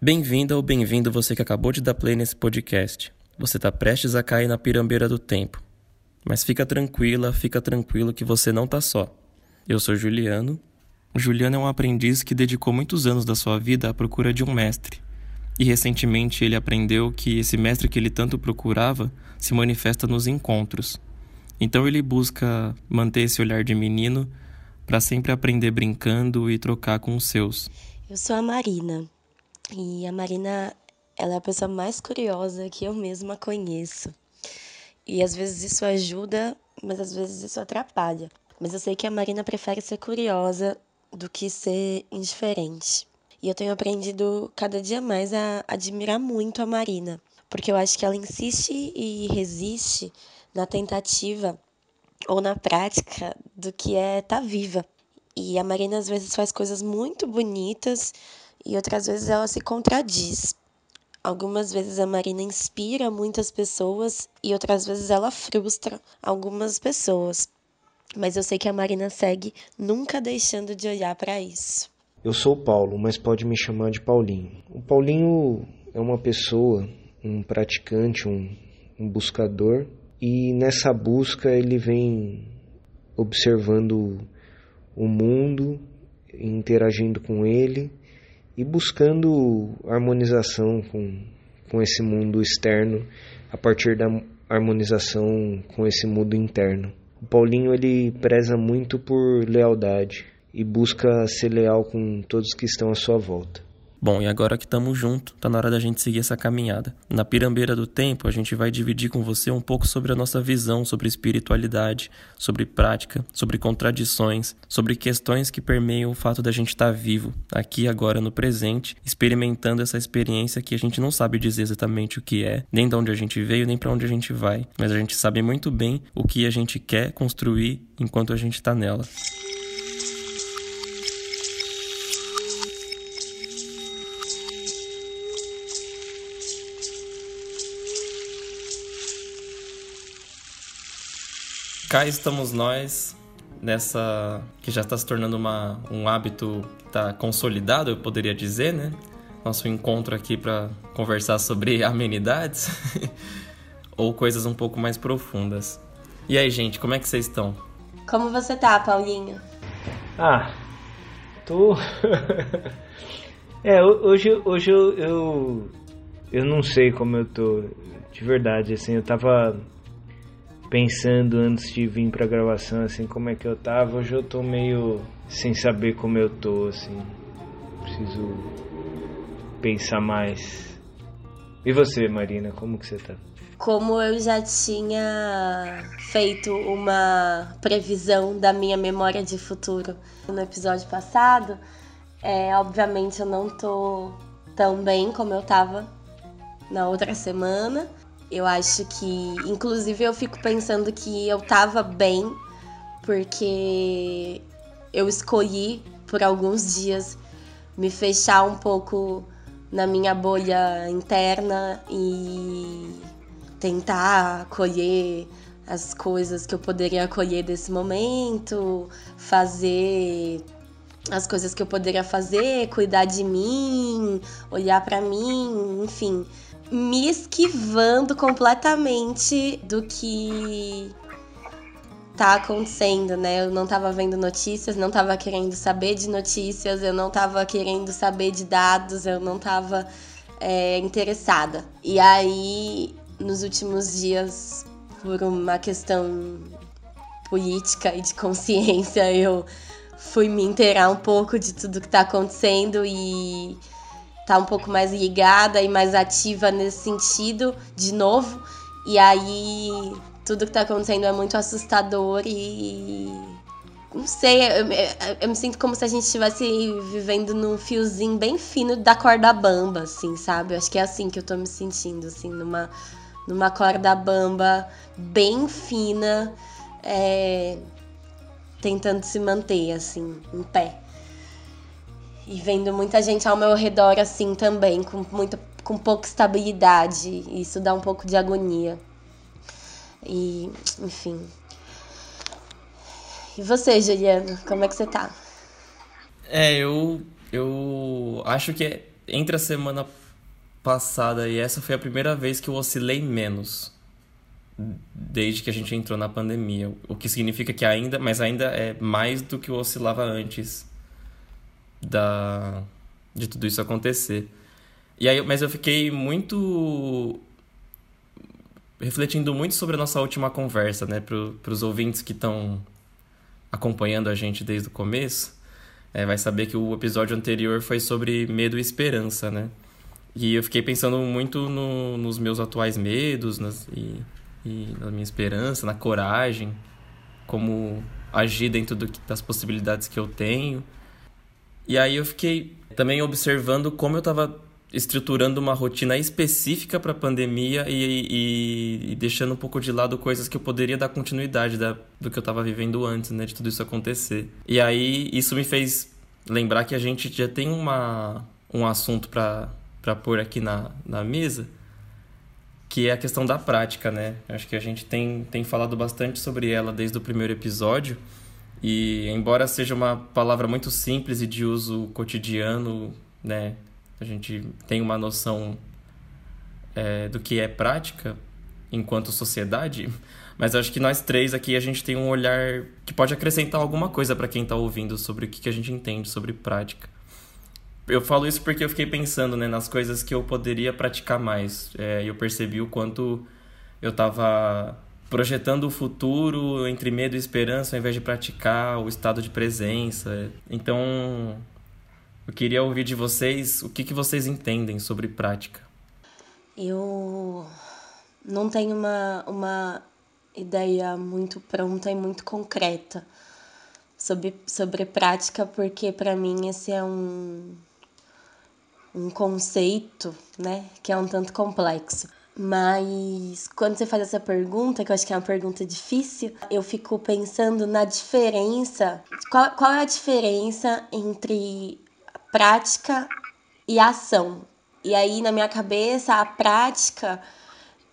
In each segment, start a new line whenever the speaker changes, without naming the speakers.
Bem-vinda ou bem-vindo você que acabou de dar play nesse podcast. Você está prestes a cair na pirambeira do tempo. Mas fica tranquila, fica tranquilo que você não tá só. Eu sou Juliano. Juliano é um aprendiz que dedicou muitos anos da sua vida à procura de um mestre. E recentemente ele aprendeu que esse mestre que ele tanto procurava se manifesta nos encontros. Então ele busca manter esse olhar de menino para sempre aprender brincando e trocar com os seus.
Eu sou a Marina. E a Marina, ela é a pessoa mais curiosa que eu mesma conheço. E às vezes isso ajuda, mas às vezes isso atrapalha. Mas eu sei que a Marina prefere ser curiosa do que ser indiferente. E eu tenho aprendido cada dia mais a admirar muito a Marina, porque eu acho que ela insiste e resiste na tentativa ou na prática do que é estar tá viva. E a Marina às vezes faz coisas muito bonitas e outras vezes ela se contradiz. Algumas vezes a Marina inspira muitas pessoas e outras vezes ela frustra algumas pessoas. Mas eu sei que a Marina segue nunca deixando de olhar para isso.
Eu sou o Paulo, mas pode me chamar de Paulinho. O Paulinho é uma pessoa, um praticante, um, um buscador, e nessa busca ele vem observando o mundo, interagindo com ele e buscando harmonização com, com esse mundo externo a partir da harmonização com esse mundo interno. O Paulinho ele preza muito por lealdade e busca ser leal com todos que estão à sua volta.
Bom, e agora que estamos juntos, tá na hora da gente seguir essa caminhada. Na pirambeira do tempo, a gente vai dividir com você um pouco sobre a nossa visão sobre espiritualidade, sobre prática, sobre contradições, sobre questões que permeiam o fato da gente estar tá vivo, aqui agora no presente, experimentando essa experiência que a gente não sabe dizer exatamente o que é, nem de onde a gente veio, nem para onde a gente vai, mas a gente sabe muito bem o que a gente quer construir enquanto a gente está nela. Cá estamos nós nessa que já está se tornando uma, um hábito que está consolidado, eu poderia dizer, né? Nosso encontro aqui para conversar sobre amenidades ou coisas um pouco mais profundas. E aí, gente, como é que vocês estão?
Como você tá, Paulinho?
Ah, tô. é, hoje, hoje eu, eu, eu não sei como eu tô, de verdade, assim, eu tava pensando antes de vir pra gravação, assim, como é que eu tava. Hoje eu tô meio sem saber como eu tô, assim. Preciso pensar mais. E você, Marina, como que você tá?
Como eu já tinha feito uma previsão da minha memória de futuro no episódio passado, é, obviamente eu não tô tão bem como eu tava na outra semana. Eu acho que, inclusive, eu fico pensando que eu tava bem porque eu escolhi por alguns dias me fechar um pouco na minha bolha interna e tentar acolher as coisas que eu poderia acolher desse momento, fazer as coisas que eu poderia fazer, cuidar de mim, olhar para mim, enfim me esquivando completamente do que tá acontecendo, né? Eu não tava vendo notícias, não tava querendo saber de notícias, eu não tava querendo saber de dados, eu não tava é, interessada. E aí, nos últimos dias, por uma questão política e de consciência, eu fui me inteirar um pouco de tudo que tá acontecendo e tá um pouco mais ligada e mais ativa nesse sentido, de novo. E aí tudo que tá acontecendo é muito assustador e. Não sei, eu, eu, eu me sinto como se a gente estivesse vivendo num fiozinho bem fino da corda bamba, assim, sabe? Eu acho que é assim que eu tô me sentindo, assim, numa, numa corda bamba bem fina, é, tentando se manter, assim, em pé e vendo muita gente ao meu redor assim também, com muita com pouca estabilidade. Isso dá um pouco de agonia. E, enfim. E você, Juliano, como é que você tá?
É, eu eu acho que entre a semana passada e essa foi a primeira vez que eu oscilei menos desde que a gente entrou na pandemia, o que significa que ainda, mas ainda é mais do que eu oscilava antes da de tudo isso acontecer. E aí, mas eu fiquei muito refletindo muito sobre a nossa última conversa, né, para os ouvintes que estão acompanhando a gente desde o começo, é, vai saber que o episódio anterior foi sobre medo e esperança, né? E eu fiquei pensando muito no, nos meus atuais medos nas, e, e na minha esperança, na coragem, como agir dentro do, das possibilidades que eu tenho. E aí eu fiquei também observando como eu estava estruturando uma rotina específica para a pandemia e, e, e, deixando um pouco de lado coisas que eu poderia dar continuidade da, do que eu estava vivendo antes, né, de tudo isso acontecer. E aí isso me fez lembrar que a gente já tem uma, um assunto para pôr aqui na, na mesa, que é a questão da prática, né? Acho que a gente tem, tem falado bastante sobre ela desde o primeiro episódio. E embora seja uma palavra muito simples e de uso cotidiano, né? a gente tem uma noção é, do que é prática enquanto sociedade, mas acho que nós três aqui a gente tem um olhar que pode acrescentar alguma coisa para quem está ouvindo sobre o que, que a gente entende sobre prática. Eu falo isso porque eu fiquei pensando né, nas coisas que eu poderia praticar mais. É, eu percebi o quanto eu estava projetando o futuro entre medo e esperança ao invés de praticar o estado de presença. Então, eu queria ouvir de vocês o que, que vocês entendem sobre prática.
Eu não tenho uma, uma ideia muito pronta e muito concreta sobre, sobre prática, porque para mim esse é um, um conceito né, que é um tanto complexo. Mas quando você faz essa pergunta, que eu acho que é uma pergunta difícil, eu fico pensando na diferença. Qual, qual é a diferença entre prática e ação. E aí na minha cabeça a prática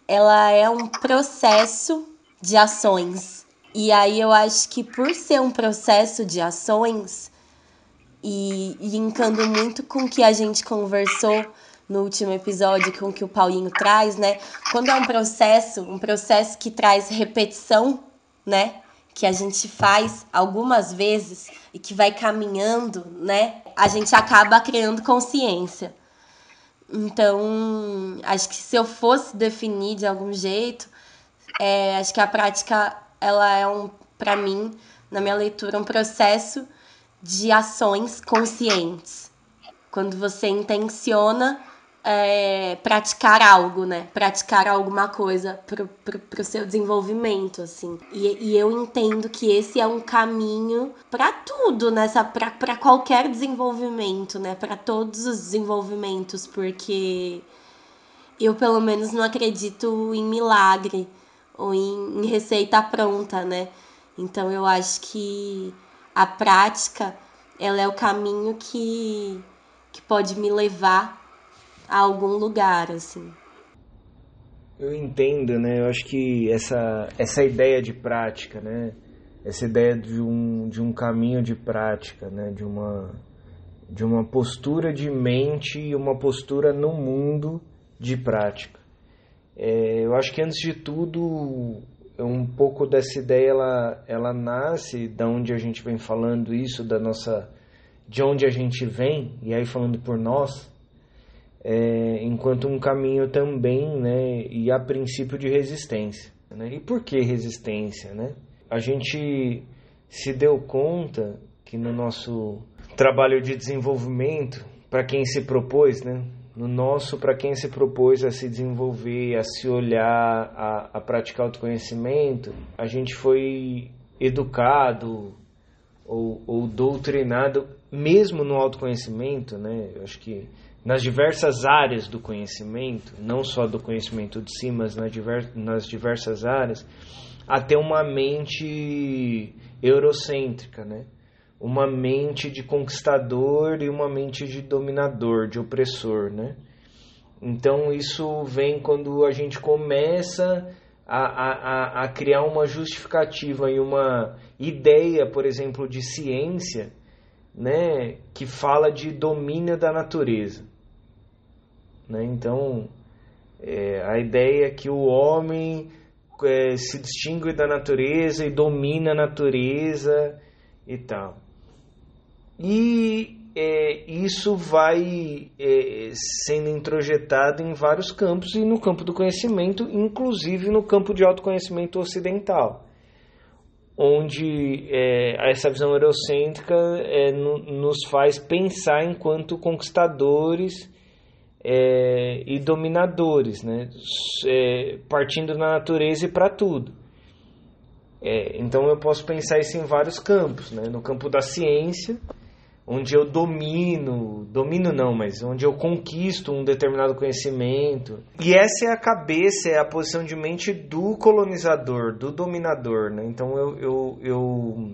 ela é um processo de ações. E aí eu acho que por ser um processo de ações e linkando muito com o que a gente conversou no último episódio, com que o Paulinho traz, né? Quando é um processo, um processo que traz repetição, né? Que a gente faz algumas vezes e que vai caminhando, né? a gente acaba criando consciência. Então, acho que se eu fosse definir de algum jeito, é, acho que a prática ela é um, para mim, na minha leitura, um processo de ações conscientes. Quando você intenciona é, praticar algo, né? Praticar alguma coisa pro, pro, pro seu desenvolvimento, assim. E, e eu entendo que esse é um caminho para tudo, nessa para qualquer desenvolvimento, né? Para todos os desenvolvimentos, porque eu pelo menos não acredito em milagre ou em, em receita pronta, né? Então eu acho que a prática ela é o caminho que, que pode me levar a algum lugar, assim.
Eu entendo, né? Eu acho que essa, essa ideia de prática, né? Essa ideia de um, de um caminho de prática, né? De uma, de uma postura de mente e uma postura no mundo de prática. É, eu acho que antes de tudo, um pouco dessa ideia ela, ela nasce da onde a gente vem falando isso, da nossa, de onde a gente vem, e aí falando por nós, é, enquanto um caminho também, né, e a princípio de resistência. Né? E por que resistência? Né? A gente se deu conta que no nosso trabalho de desenvolvimento, para quem se propôs, né, no nosso, para quem se propôs a se desenvolver, a se olhar, a, a praticar autoconhecimento, a gente foi educado ou, ou doutrinado, mesmo no autoconhecimento, né? Eu acho que nas diversas áreas do conhecimento, não só do conhecimento de si, mas nas diversas áreas, a ter uma mente eurocêntrica, né? uma mente de conquistador e uma mente de dominador, de opressor. Né? Então isso vem quando a gente começa a, a, a criar uma justificativa e uma ideia, por exemplo, de ciência né, que fala de domínio da natureza Né? Então, é, a ideia é que o homem é, se distingue da natureza e domina a natureza e tal. E é, isso vai é, sendo introjetado em vários campos e no campo do conhecimento, inclusive no campo de autoconhecimento ocidental, onde é, essa visão eurocêntrica é, no, nos faz pensar enquanto conquistadores é, e dominadores, né? É, partindo da natureza e para tudo. É, então eu posso pensar isso em vários campos, né? no campo da ciência, onde eu domino, domino não, mas onde eu conquisto um determinado conhecimento. E essa é a cabeça, é a posição de mente do colonizador, do dominador. Né? Então eu, eu, eu,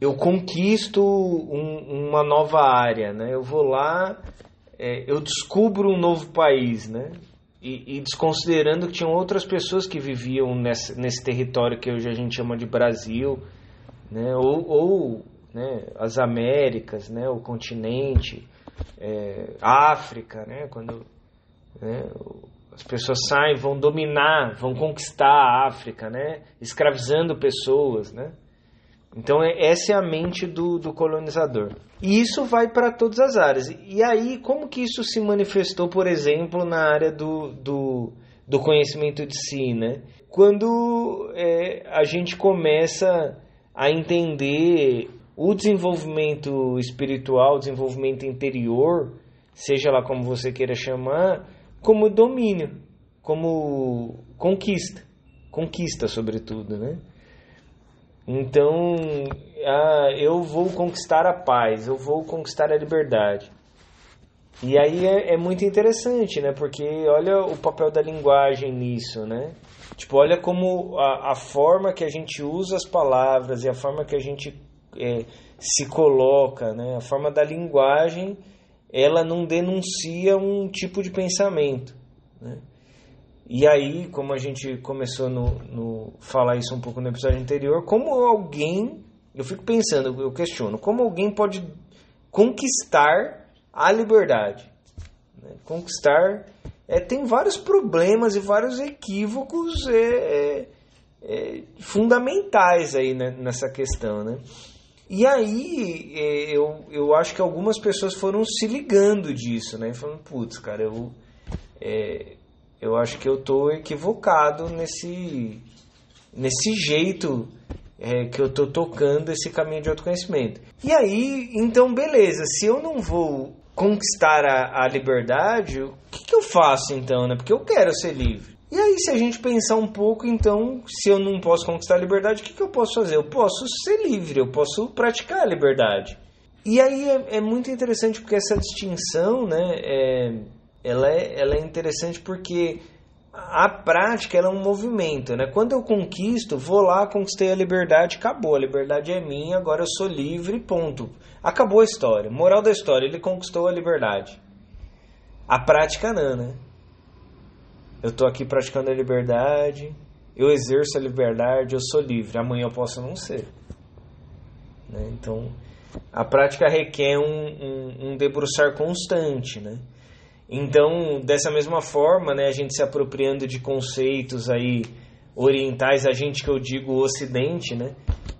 eu conquisto um, uma nova área, né? eu vou lá é, eu descubro um novo país, né? E, e, desconsiderando que tinham outras pessoas que viviam nesse, território que hoje a gente chama de Brasil, né? Ou, ou né? as Américas, né? O continente, é, África, né? Quando né? as pessoas saem, vão dominar, vão conquistar a África, né? Escravizando pessoas, né? Então, é, essa é a mente do, do colonizador. E isso vai para todas as áreas. E aí, como que isso se manifestou, por exemplo, na área do, do, do conhecimento de si, né? Quando é, a gente começa a entender o desenvolvimento espiritual, o desenvolvimento interior, seja lá como você queira chamar, como domínio, como conquista, conquista sobretudo, né? Então, ah, eu vou conquistar a paz, eu vou conquistar a liberdade. E aí é, é, muito interessante, né? Porque olha o papel da linguagem nisso, né? Tipo, olha como a, a forma que a gente usa as palavras e a forma que a gente é, se coloca, né? A forma da linguagem, ela não denuncia um tipo de pensamento, né? E aí, como a gente começou no, no falar isso um pouco no episódio anterior, como alguém, eu fico pensando, eu questiono, como alguém pode conquistar a liberdade? Né? Conquistar é, tem vários problemas e vários equívocos é, é, é fundamentais aí né, nessa questão, né? E aí é, eu, eu acho que algumas pessoas foram se ligando disso, né? Falando, putz, cara, eu é, eu acho que eu estou equivocado nesse, nesse jeito é, que eu estou tocando esse caminho de autoconhecimento. E aí, então, beleza, se eu não vou conquistar a, a liberdade, o que, que eu faço então, né? Porque eu quero ser livre. E aí, se a gente pensar um pouco, então, se eu não posso conquistar a liberdade, o que, que eu posso fazer? Eu posso ser livre, eu posso praticar a liberdade. E aí é, é muito interessante porque essa distinção, né? É, ela é, ela é interessante porque a prática é um movimento, né? Quando eu conquisto, vou lá, conquistei a liberdade, acabou. A liberdade é minha, agora eu sou livre, ponto. Acabou a história. Moral da história, ele conquistou a liberdade. A prática não, né? Eu tô aqui praticando a liberdade, eu exerço a liberdade, eu sou livre. Amanhã eu posso não ser. Né? Então, a prática requer um, um, um debruçar constante, né? Então, dessa mesma forma, né, a gente se apropriando de conceitos aí orientais, a gente que eu digo ocidente, né,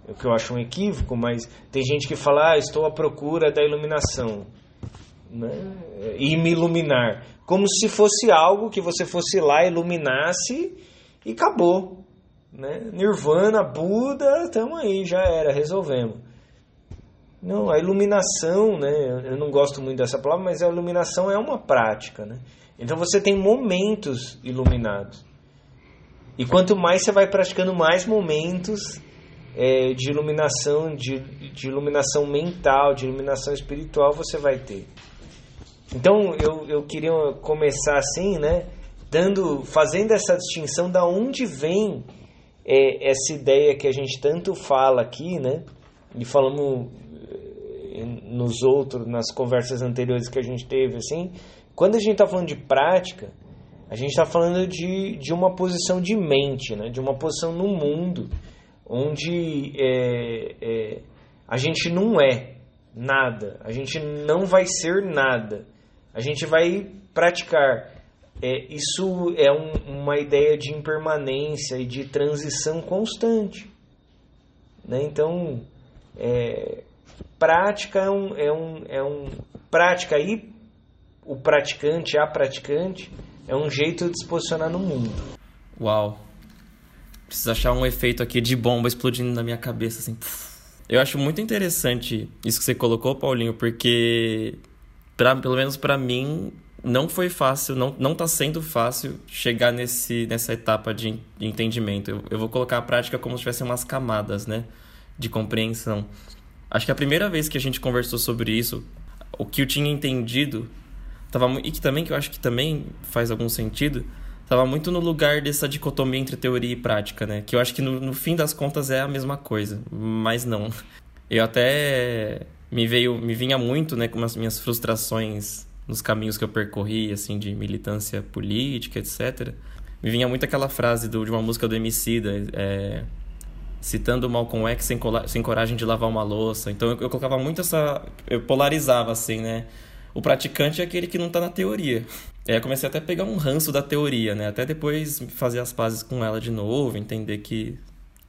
o que eu acho um equívoco, mas tem gente que fala, ah, estou à procura da iluminação, né, e me iluminar, como se fosse algo que você fosse lá, iluminasse e acabou, né, Nirvana, Buda, estamos aí, já era, resolvemos. Não, a iluminação, né? Eu não gosto muito dessa palavra, mas a iluminação é uma prática, né? Então você tem momentos iluminados. E quanto mais você vai praticando, mais momentos é, de iluminação, de, de iluminação mental, de iluminação espiritual você vai ter. Então eu, eu queria começar assim, né? Dando, fazendo essa distinção da onde vem é, essa ideia que a gente tanto fala aqui, né? E falamos nos outros, nas conversas anteriores que a gente teve, assim, quando a gente está falando de prática, a gente está falando de, de uma posição de mente, né? de uma posição no mundo, onde é, é, a gente não é nada, a gente não vai ser nada, a gente vai praticar é, isso é um, uma ideia de impermanência e de transição constante. Né? Então, é, prática é um, é um, é um prática e o praticante, a praticante, é um jeito de se posicionar no mundo.
Uau! Preciso achar um efeito aqui de bomba explodindo na minha cabeça, assim. Eu acho muito interessante isso que você colocou, Paulinho, porque, pra, pelo menos para mim, não foi fácil, não, não tá sendo fácil chegar nesse, nessa etapa de, entendimento. Eu, eu vou colocar a prática como se tivesse umas camadas, né? De compreensão. Acho que a primeira vez que a gente conversou sobre isso, o que eu tinha entendido, tava, e que também que eu acho que também faz algum sentido, estava muito no lugar dessa dicotomia entre teoria e prática, né? Que eu acho que no, no fim das contas é a mesma coisa, mas não. Eu até me veio, me vinha muito, né, com as minhas frustrações nos caminhos que eu percorri, assim, de militância política, etc. Me vinha muito aquela frase do, de uma música do Emicida, é, citando Malcolm X sem, sem coragem de lavar uma louça. Então eu, eu colocava muito essa... Eu polarizava, assim, né? O praticante é aquele que não está na teoria. É, eu comecei até a pegar um ranço da teoria, né? Até depois fazer as pazes com ela de novo, entender que,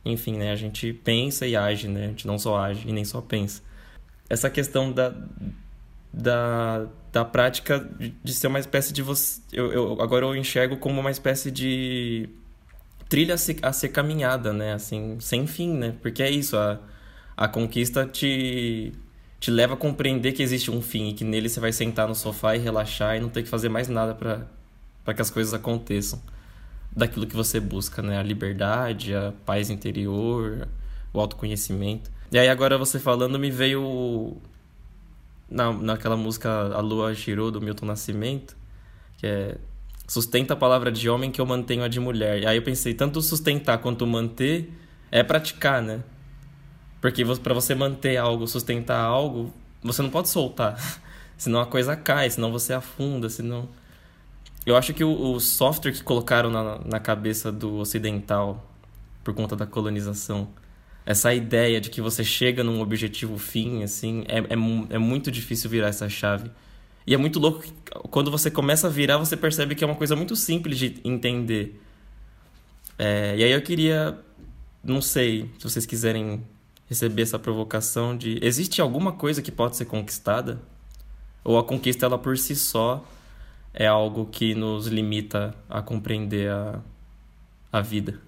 enfim, né? A gente pensa e age, né? A gente não só age e nem só pensa. Essa questão da, da, da prática de ser uma espécie de você... Eu, eu, agora eu enxergo como uma espécie de trilha a ser, a ser caminhada, né? Assim, sem fim, né? Porque é isso, a, a conquista te te leva a compreender que existe um fim e que nele você vai sentar no sofá e relaxar e não ter que fazer mais nada para que as coisas aconteçam daquilo que você busca, né? A liberdade, a paz interior, o autoconhecimento. E aí agora você falando me veio na, naquela música A Lua Girou do Milton Nascimento, que é sustenta a palavra de homem que eu mantenho a de mulher. E aí eu pensei, tanto sustentar quanto manter é praticar, né? Porque para você manter algo, sustentar algo, você não pode soltar. senão a coisa cai, senão você afunda, senão... Eu acho que o, o software que colocaram na, na cabeça do ocidental por conta da colonização, essa ideia de que você chega num objetivo fim, assim, é, é, é muito difícil virar essa chave. E é muito louco que quando você começa a virar, você percebe que é uma coisa muito simples de entender. É, e aí eu queria, não sei, se vocês quiserem receber essa provocação de existe alguma coisa que pode ser conquistada ou a conquista ela por si só é algo que nos limita a compreender a, a vida.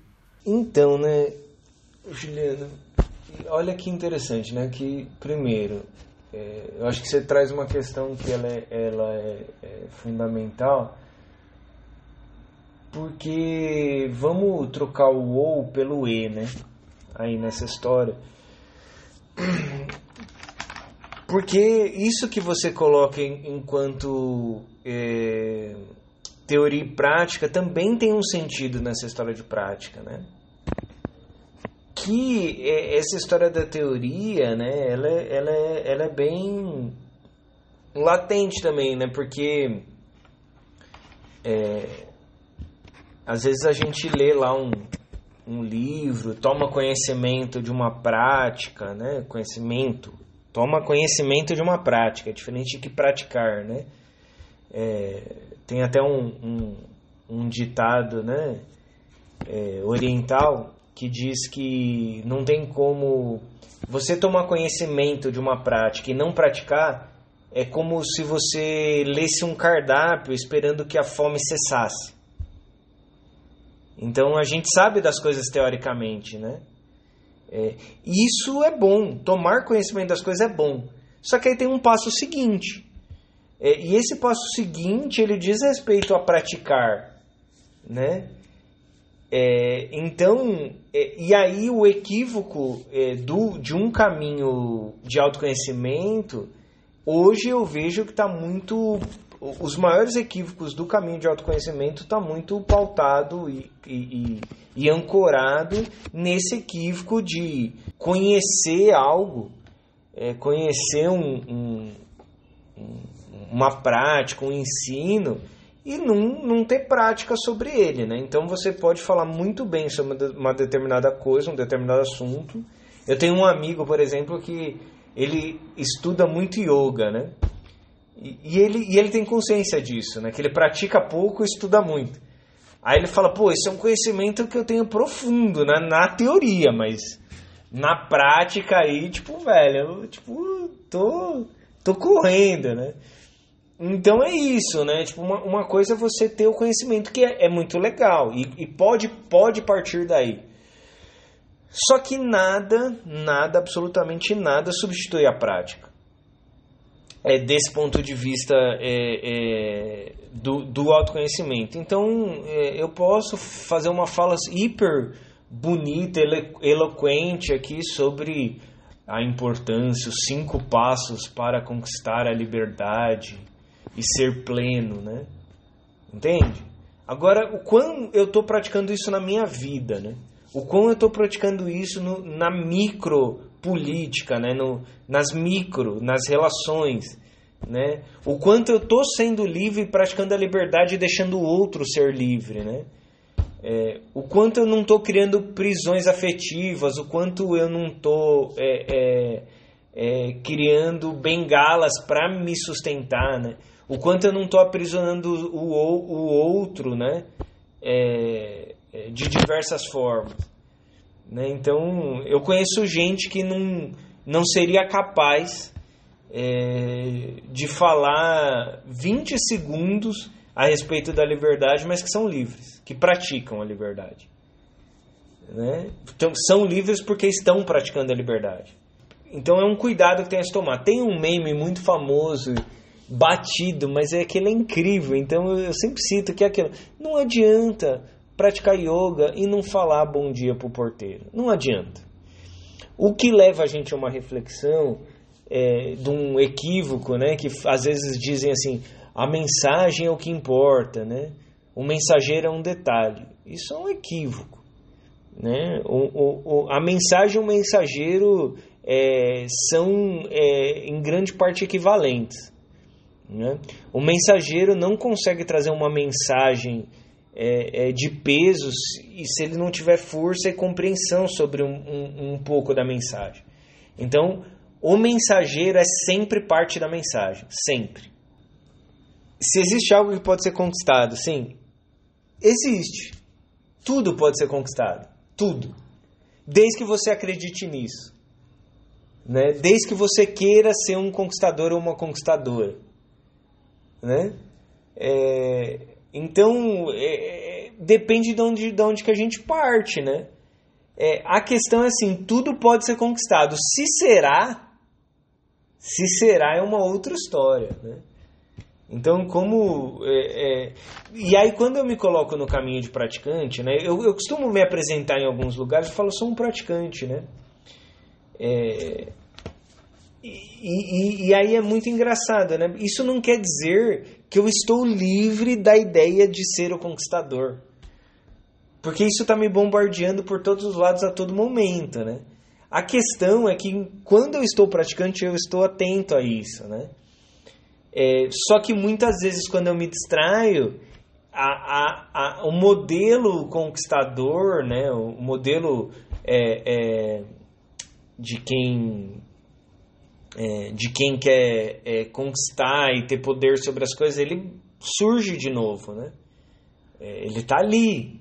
Então, né, Juliana, olha que interessante, né, que primeiro é, eu acho que você traz uma questão que ela é, ela é, é fundamental porque vamos trocar o ou pelo e, né? Aí nessa história. Porque isso que você coloca enquanto é, teoria e prática também tem um sentido nessa história de prática, né? Que é, essa história da teoria, né? Ela, é, ela, é, ela é bem latente também, né? Porque é, às vezes a gente lê lá um, um livro, toma conhecimento de uma prática, né? Conhecimento, toma conhecimento de uma prática, é diferente de que praticar, né? É, tem até um, um, um ditado, né? É, oriental que diz que não tem como você tomar conhecimento de uma prática e não praticar é como se você lesse um cardápio esperando que a fome cessasse. Então a gente sabe das coisas teoricamente, né? É, isso é bom, tomar conhecimento das coisas é bom. Só que aí tem um passo seguinte. É, e esse passo seguinte ele diz respeito a praticar, né? É, então, é, e aí o equívoco é, do, de um caminho de autoconhecimento, hoje eu vejo que está muito os maiores equívocos do caminho de autoconhecimento está muito pautado e, e, e, ancorado nesse equívoco de conhecer algo, é, conhecer um, um, uma prática, um ensino e não, não ter prática sobre ele. Né? Então você pode falar muito bem sobre uma determinada coisa, um determinado assunto. Eu tenho um amigo, por exemplo, que ele estuda muito yoga, né? E, e, ele, e ele tem consciência disso, né? Que ele pratica pouco e estuda muito. Aí ele fala, pô, isso é um conhecimento que eu tenho profundo, né? Na teoria, mas na prática aí, tipo, velho, eu, tipo, tô, tô correndo, né? Então é isso, né? Tipo, uma, uma coisa é você ter o conhecimento que é, é muito legal e, e pode, pode partir daí. Só que nada, nada, absolutamente nada substitui a prática. É desse ponto de vista é, é, do, do autoconhecimento. Então é, eu posso fazer uma fala hiper bonita, eloquente aqui sobre a importância, os cinco passos para conquistar a liberdade e ser pleno, né? Entende? Agora, o quão eu estou praticando isso na minha vida, né? O quão eu estou praticando isso no, na micro política, né? No, nas micro, nas relações, né? O quanto eu estou sendo livre, praticando a liberdade e deixando o outro ser livre, né? É, o quanto eu não estou criando prisões afetivas, o quanto eu não estou é, é, é, criando bengalas para me sustentar, né? O quanto eu não estou aprisionando o, o outro né? É, é, de diversas formas. Né? Então, eu conheço gente que não, não seria capaz de falar 20 segundos a respeito da liberdade, mas que são livres, que praticam a liberdade. Né? Então, são livres porque estão praticando a liberdade. Então é um cuidado que tem a se tomar. Tem um meme muito famoso, batido, mas é aquele é incrível. Então eu sempre cito que é aquilo. Não adianta praticar yoga e não falar bom dia pro porteiro. Não adianta. O que leva a gente a uma reflexão é, de um equívoco, né? Que às vezes dizem assim, a mensagem é o que importa, né? O mensageiro é um detalhe. Isso é um equívoco. Né? O, o, o a mensagem e o mensageiro é, são, é, em grande parte, equivalentes. Né? O mensageiro não consegue trazer uma mensagem é, é de pesos e se ele não tiver força e compreensão sobre um, um, um pouco da mensagem. Então, o mensageiro é sempre parte da mensagem, sempre. Se existe algo que pode ser conquistado, sim, existe. Tudo pode ser conquistado. Tudo. Desde que você acredite nisso. Né? Desde que você queira ser um conquistador ou uma conquistadora. Né? É, então, é, depende de onde, de onde que a gente parte. Né? É, a questão é assim: tudo pode ser conquistado. Se será, se será é uma outra história. Né? Então, como. É, é, e aí, quando eu me coloco no caminho de praticante, né, eu, eu costumo me apresentar em alguns lugares e falo, sou um praticante, né? É, e, e, e, aí é muito engraçado, né? Isso não quer dizer que eu estou livre da ideia de ser o conquistador. Porque isso está me bombardeando por todos os lados a todo momento, né? A questão é que quando eu estou praticante, eu estou atento a isso, né? É, só que muitas vezes quando eu me distraio, a, a, a, o modelo conquistador, né, o modelo é, é, de quem é, de quem quer é, conquistar e ter poder sobre as coisas, ele surge de novo, né? É, ele está ali.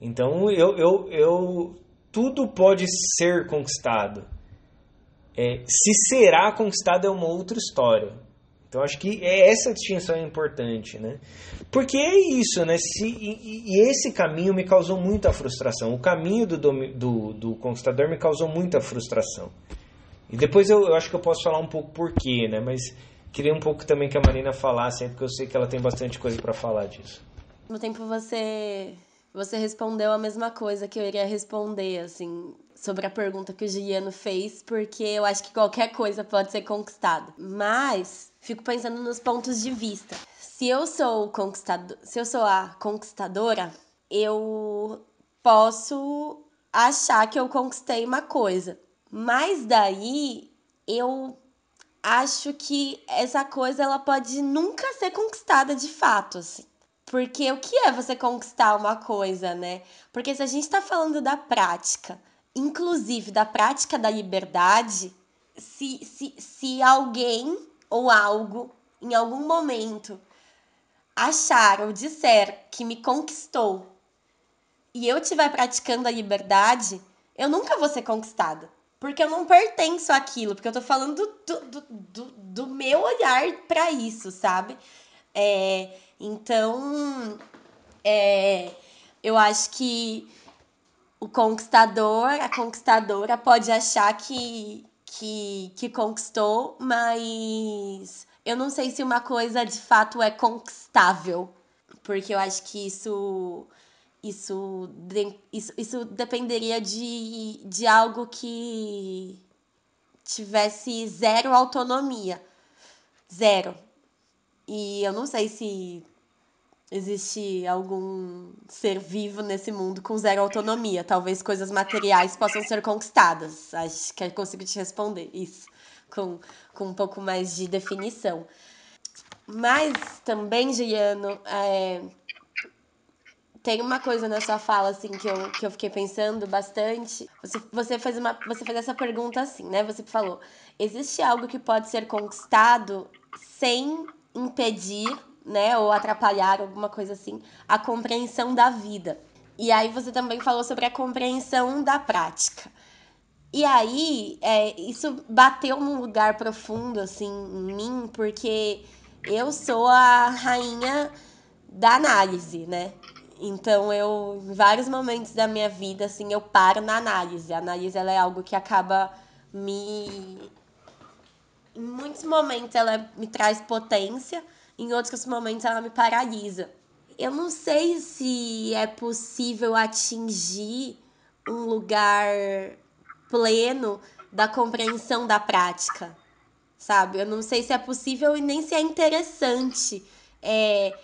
Então eu, eu, eu tudo pode ser conquistado. se será conquistado é uma outra história. Então acho que é essa distinção é importante, né? Porque é isso, né? Se, e, e, esse caminho me causou muita frustração. O caminho do, do, do conquistador me causou muita frustração. E depois eu, eu, acho que eu posso falar um pouco porquê, né? Mas queria um pouco também que a Marina falasse, porque eu sei que ela tem bastante coisa para falar disso.
No tempo você você respondeu a mesma coisa que eu iria responder, assim, sobre a pergunta que o Juliano fez, porque eu acho que qualquer coisa pode ser conquistada. Mas fico pensando nos pontos de vista. Se eu sou conquistador, se eu sou a conquistadora, eu posso achar que eu conquistei uma coisa. Mas daí eu acho que essa coisa ela pode nunca ser conquistada de fato, assim. Porque o que é você conquistar uma coisa, né? Porque se a gente está falando da prática, inclusive da prática da liberdade, se, se, se alguém ou algo em algum momento achar ou disser que me conquistou e eu estiver praticando a liberdade, eu nunca vou ser conquistada. Porque eu não pertenço àquilo, porque eu tô falando do, do, do, do meu olhar para isso, sabe? É, então, é, eu acho que o conquistador, a conquistadora pode achar que, que, que conquistou, mas eu não sei se uma coisa de fato é conquistável, porque eu acho que isso isso, isso, isso dependeria de, de algo que tivesse zero autonomia. Zero. E eu não sei se existe algum ser vivo nesse mundo com zero autonomia. Talvez coisas materiais possam ser conquistadas. Acho que eu consigo te responder isso com, com um pouco mais de definição. Mas também, Juliano, é, tem uma coisa na sua fala, assim, que eu, que eu fiquei pensando bastante. Você, você, fez uma, você fez essa pergunta assim, né? Você falou: existe algo que pode ser conquistado sem impedir, né? Ou atrapalhar, alguma coisa assim, a compreensão da vida. E aí você também falou sobre a compreensão da prática. E aí, é, isso bateu num lugar profundo, assim, em mim, porque eu sou a rainha da análise, né? Então eu, em vários momentos da minha vida, assim, eu paro na análise. A análise ela é algo que acaba me em muitos momentos ela me traz potência, em outros momentos ela me paralisa. Eu não sei se é possível atingir um lugar pleno da compreensão da prática, sabe? Eu não sei se é possível e nem se é interessante. É,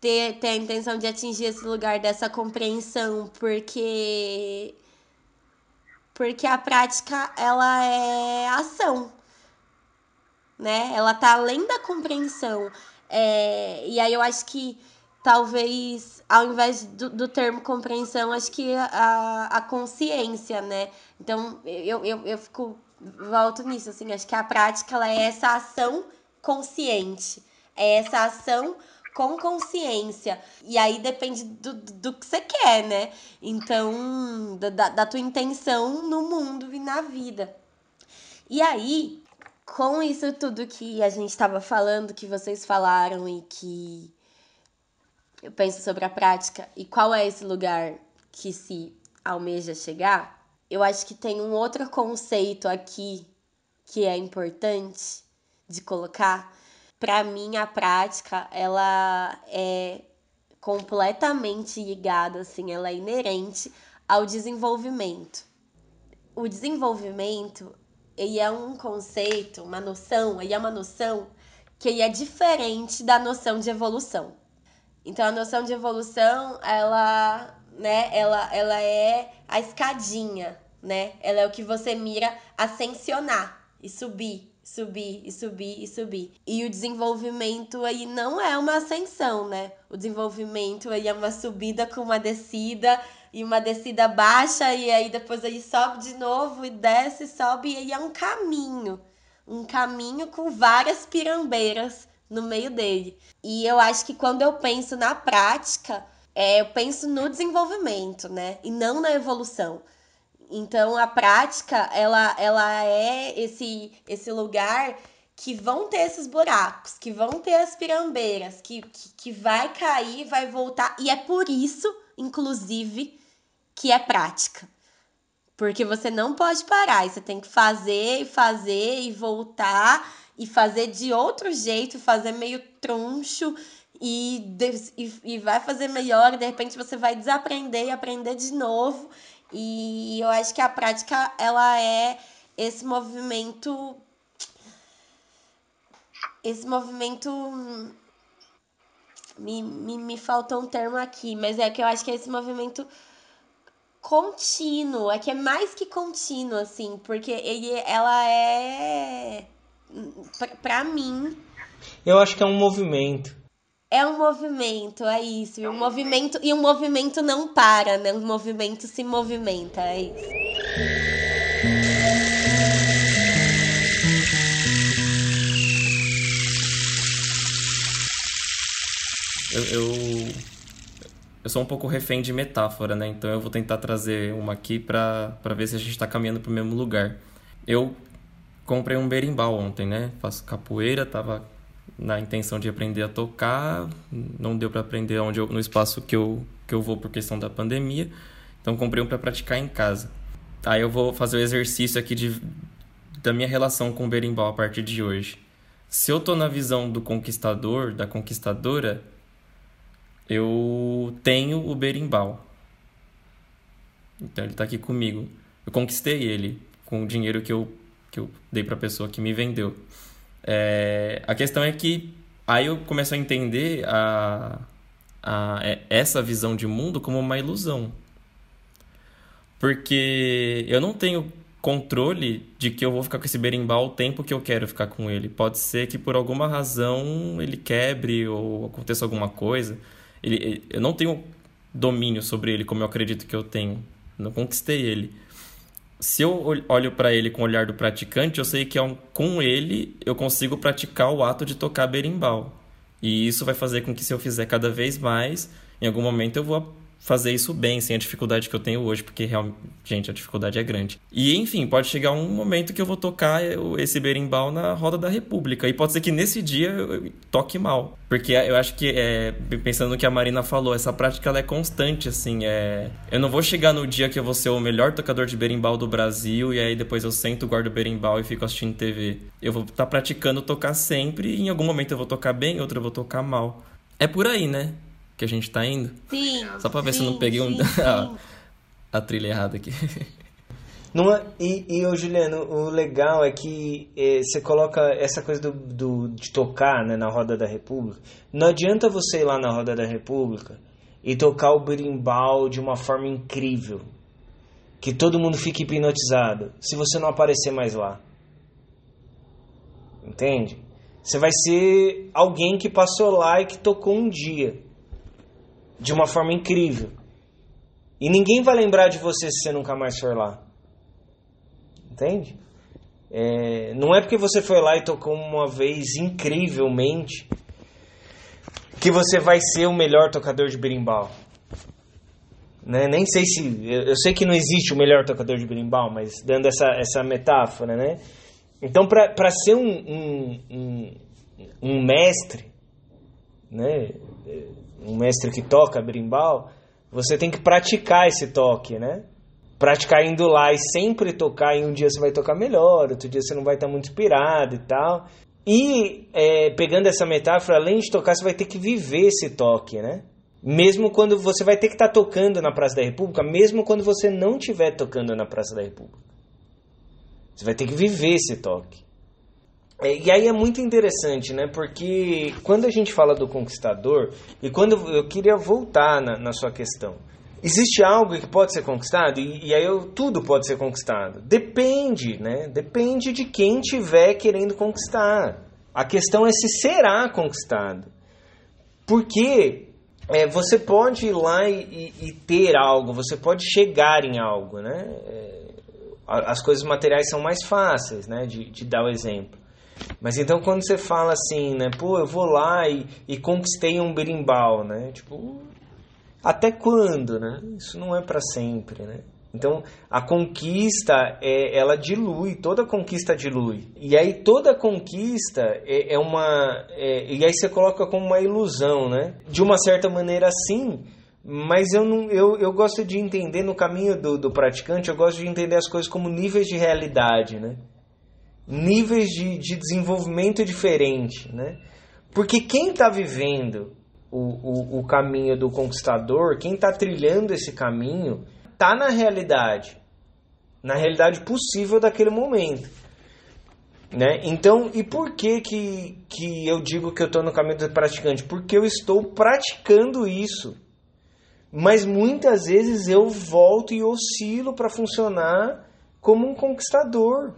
ter, ter a intenção de atingir esse lugar dessa compreensão, porque porque a prática ela é ação, né? Ela tá além da compreensão. É, e aí eu acho que talvez, ao invés do, do termo compreensão, acho que a, a consciência, né? Então eu, eu, eu fico, volto nisso, assim, acho que a prática ela é essa ação consciente, é essa ação com consciência. E aí depende do, do que você quer, né? Então, da, da tua intenção no mundo e na vida. E aí, com isso tudo que a gente estava falando, que vocês falaram e que eu penso sobre a prática e qual é esse lugar que se almeja chegar, eu acho que tem um outro conceito aqui que é importante de colocar, para mim a prática ela é completamente ligada assim, ela é inerente ao desenvolvimento. O desenvolvimento, ele é um conceito, uma noção, ele é uma noção que ele é diferente da noção de evolução. Então a noção de evolução, ela, né, ela, ela é a escadinha, né? Ela é o que você mira ascensionar e subir, subir e subir e subir. E o desenvolvimento aí não é uma ascensão, né? O desenvolvimento aí é uma subida com uma descida e uma descida baixa e aí depois aí sobe de novo e desce, sobe e aí é um caminho, um caminho com várias pirambeiras no meio dele. E eu acho que quando eu penso na prática, é, eu penso no desenvolvimento, né? E não na evolução. Então a prática, ela, ela é esse, esse lugar que vão ter esses buracos, que vão ter as pirambeiras, que, que, que vai cair, vai voltar. E é por isso, inclusive, que é prática. Porque você não pode parar, você tem que fazer e fazer e voltar e fazer de outro jeito, fazer meio troncho e, e, e vai fazer melhor, e de repente você vai desaprender e aprender de novo. E eu acho que a prática ela é esse movimento esse movimento me, me, me faltou um termo aqui, mas é que eu acho que é esse movimento contínuo, é que é mais que contínuo, assim, porque ele, ela é, para mim...
Eu acho que é um movimento.
É um movimento, é isso. E um movimento e um movimento não para, né? Um movimento se movimenta, é isso.
eu, eu sou um pouco refém de metáfora, né? Então eu vou tentar trazer uma aqui para ver se a gente está caminhando para o mesmo lugar. Eu comprei um berimbau ontem, né? Faço capoeira, tava na intenção de aprender a tocar, não deu para aprender onde eu, no espaço que eu, que eu vou por questão da pandemia. Então comprei um para praticar em casa. Aí eu vou fazer o exercício aqui de, da minha relação com o berimbau a partir de hoje. Se eu tô na visão do conquistador, da conquistadora, eu tenho o berimbau. Então ele está aqui comigo. Eu conquistei ele com o dinheiro que eu, que eu dei para a pessoa que me vendeu. É, a questão é que aí eu começo a entender a, a, é, essa visão de mundo como uma ilusão. Porque eu não tenho controle de que eu vou ficar com esse berimbau o tempo que eu quero ficar com ele. Pode ser que por alguma razão ele quebre ou aconteça alguma coisa. Ele, eu não tenho domínio sobre ele como eu acredito que eu tenho. Não conquistei ele. Se eu olho para ele com o olhar do praticante, eu sei que é um, com ele eu consigo praticar o ato de tocar berimbau. E isso vai fazer com que se eu fizer cada vez mais, em algum momento eu vou fazer isso bem, sem a dificuldade que eu tenho hoje, porque realmente, gente, a dificuldade é grande. E enfim, pode chegar um momento que eu vou tocar esse berimbau na roda da República. E pode ser que nesse dia eu toque mal. Porque eu acho que, é, pensando no que a Marina falou, essa prática ela é constante, assim. É... Eu não vou chegar no dia que eu vou ser o melhor tocador de berimbau do Brasil e aí depois eu sento, guardo o berimbau e fico assistindo TV. Eu vou estar tá praticando tocar sempre e em algum momento eu vou tocar bem, outro eu vou tocar mal. É por aí, né? Que a gente tá indo?
Sim.
Só pra ver
sim,
se eu não peguei
sim,
um...
sim.
a trilha errada aqui.
Não é, e, e ô, Juliano, o legal é que é, você coloca essa coisa do, do, de tocar né, na Roda da República. Não adianta você ir lá na Roda da República e tocar o berimbau de uma forma incrível. Que todo mundo fique hipnotizado. Se você não aparecer mais lá. Entende? Você vai ser alguém que passou lá e que tocou um dia de uma forma incrível. E ninguém vai lembrar de você se você nunca mais for lá. Entende? É, não é porque você foi lá e tocou uma vez incrivelmente que você vai ser o melhor tocador de berimbau. Né? Nem sei se. Eu, eu sei que não existe o melhor tocador de berimbau, mas dando essa, essa metáfora, né? Então, para ser um, um, um, um mestre, né? Um mestre que toca berimbau, você tem que praticar esse toque, né? Praticar indo lá e sempre tocar, e um dia você vai tocar melhor, outro dia você não vai estar muito inspirado e tal. E é, pegando essa metáfora, além de tocar, você vai ter que viver esse toque, né? Mesmo quando você vai ter que estar tocando na Praça da República, mesmo quando você não estiver tocando na Praça da República. Você vai ter que viver esse toque. É, e aí é muito interessante, né? Porque quando a gente fala do conquistador, e quando eu queria voltar na, na sua questão, existe algo que pode ser conquistado? E, e aí eu, tudo pode ser conquistado. Depende, né? Depende de quem tiver querendo conquistar. A questão é se será conquistado. Porque é, você pode ir lá e, e, ter algo, você pode chegar em algo, né? É, as coisas materiais são mais fáceis, né? De, de dar o exemplo. Mas então quando você fala assim, né, pô, eu vou lá e, e conquistei um berimbau, né? Tipo, até quando, né? Isso não é para sempre, né? Então, a conquista, é, ela dilui, toda conquista dilui. E aí, toda conquista é, é uma. É, e aí, você coloca como uma ilusão, né? De uma certa maneira, sim, mas eu, não, eu, eu gosto de entender, no caminho do, do praticante, eu gosto de entender as coisas como níveis de realidade, né? Níveis de, de desenvolvimento diferente, né? Porque quem está vivendo o, o, o, caminho do conquistador, quem está trilhando esse caminho, está na realidade, na realidade possível daquele momento. Né? Então, e por que, que, que eu digo que eu estou no caminho do praticante? Porque eu estou praticando isso. Mas muitas vezes eu volto e oscilo para funcionar como um conquistador.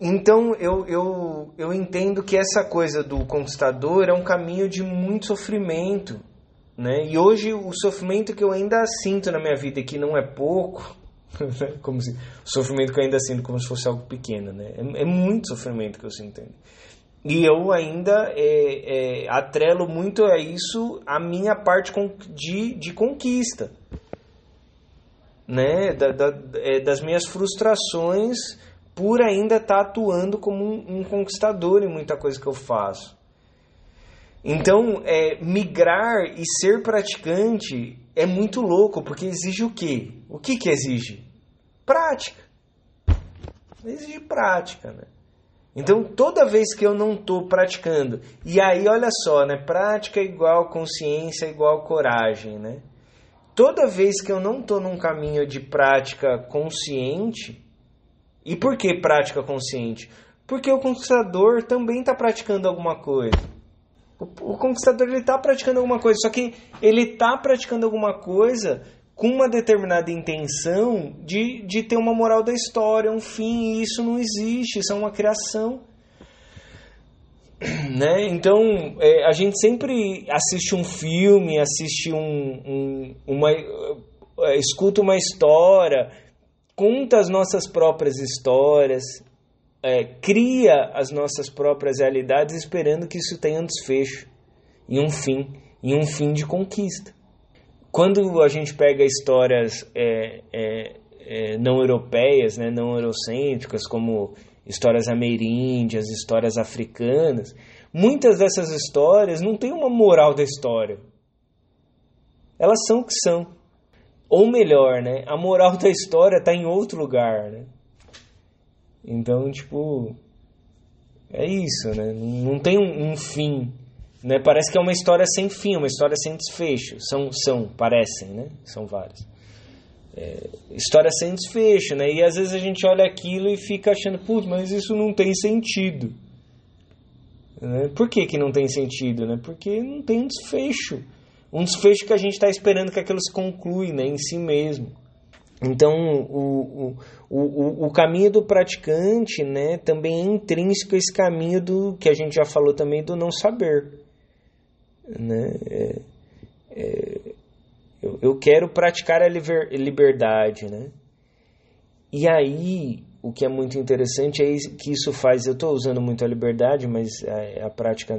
Então eu, eu, eu entendo que essa coisa do conquistador é um caminho de muito sofrimento. Né? E hoje o sofrimento que eu ainda sinto na minha vida, que não é pouco, como se, o sofrimento que eu ainda sinto como se fosse algo pequeno, né? é, é muito sofrimento que eu sinto. E eu ainda é, é, atrelo muito a isso a minha parte de, de conquista. Né? Da, da, é, das minhas frustrações por ainda estar tá atuando como um, um, conquistador em muita coisa que eu faço. Então, é, migrar e ser praticante é muito louco, porque exige o quê? O que, que exige? Prática. Exige prática, né? Então, toda vez que eu não estou praticando, e aí olha só, né? Prática igual consciência igual coragem, né? Toda vez que eu não estou num caminho de prática consciente, e por que prática consciente? Porque o conquistador também está praticando alguma coisa. O, conquistador está praticando alguma coisa, só que ele está praticando alguma coisa com uma determinada intenção de, de ter uma moral da história, um fim, e isso não existe, isso é uma criação. Né? Então, é, a gente sempre assiste um filme, assiste um, um, uma. É, escuta uma história, conta as nossas próprias histórias, é, cria as nossas próprias realidades esperando que isso tenha um desfecho e um fim, e um fim de conquista. Quando a gente pega histórias é, é, é, não europeias, né, não eurocêntricas, como histórias ameríndias, histórias africanas, muitas dessas histórias não têm uma moral da história. Elas são o que são. Ou melhor, né, a moral da história está em outro lugar. Né? Então, tipo, é isso, né? Não tem um, um fim né? Parece que é uma história sem fim, uma história sem desfecho. São, são parecem, né? São várias. É, história sem desfecho, né? E às vezes a gente olha aquilo e fica achando, putz, mas isso não tem sentido. Né? Por que, que não tem sentido? Né? Porque não tem desfecho. Um desfecho que a gente está esperando que aquilo se conclui né, em si mesmo. Então, o, o, o, o caminho do praticante né, também é intrínseco a esse caminho do que a gente já falou também do não saber né? É, é, eu, eu quero praticar a liber, liberdade, né? E aí, o que é muito interessante é que isso faz. Eu estou usando muito a liberdade, mas a, a prática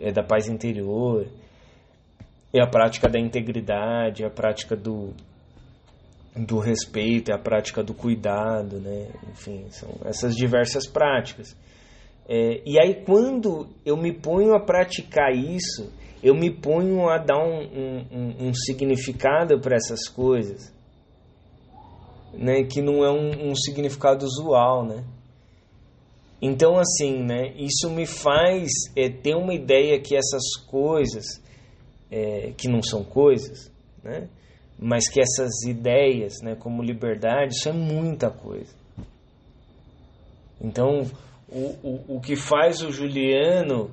é da paz interior, é a prática da integridade, é a prática do, do respeito, é a prática do cuidado, né? Enfim, são essas diversas práticas. É, e aí, quando eu me ponho a praticar isso, eu me ponho a dar um, um, um significado para essas coisas, né, que não é um, um, significado usual, né? Então, assim, né, isso me faz é, ter uma ideia que essas coisas, é, que não são coisas, né, mas que essas ideias, né, como liberdade, isso é muita coisa. Então, o, o, o que faz o Juliano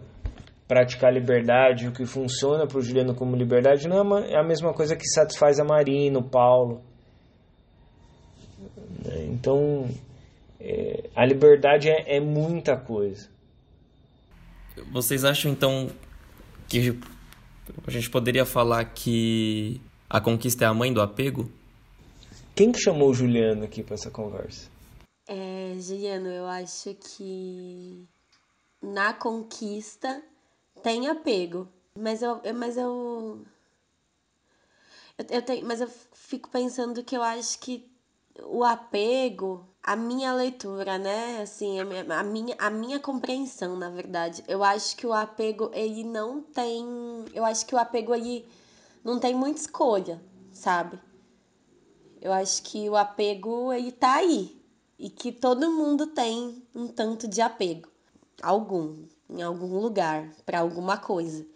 praticar liberdade, o que funciona para o Juliano como liberdade, não é, uma, é, a mesma coisa que satisfaz a Marina, o Paulo. Né? Então, é, a liberdade é, é muita coisa.
Vocês acham então que a gente poderia falar que a conquista é a mãe do apego?
Quem que chamou o Juliano aqui para essa conversa?
É, Juliano, eu acho que na conquista tem apego. Mas eu. Mas eu. Eu, eu tenho, mas eu fico pensando que eu acho que o apego, a minha leitura, né? Assim, a minha, a minha, compreensão, na verdade. Eu acho que o apego, ele não tem. Eu acho que o apego, ele não tem muita escolha, sabe? Eu acho que o apego, ele tá aí e que todo mundo tem um tanto de apego, algum, em algum lugar, para alguma coisa,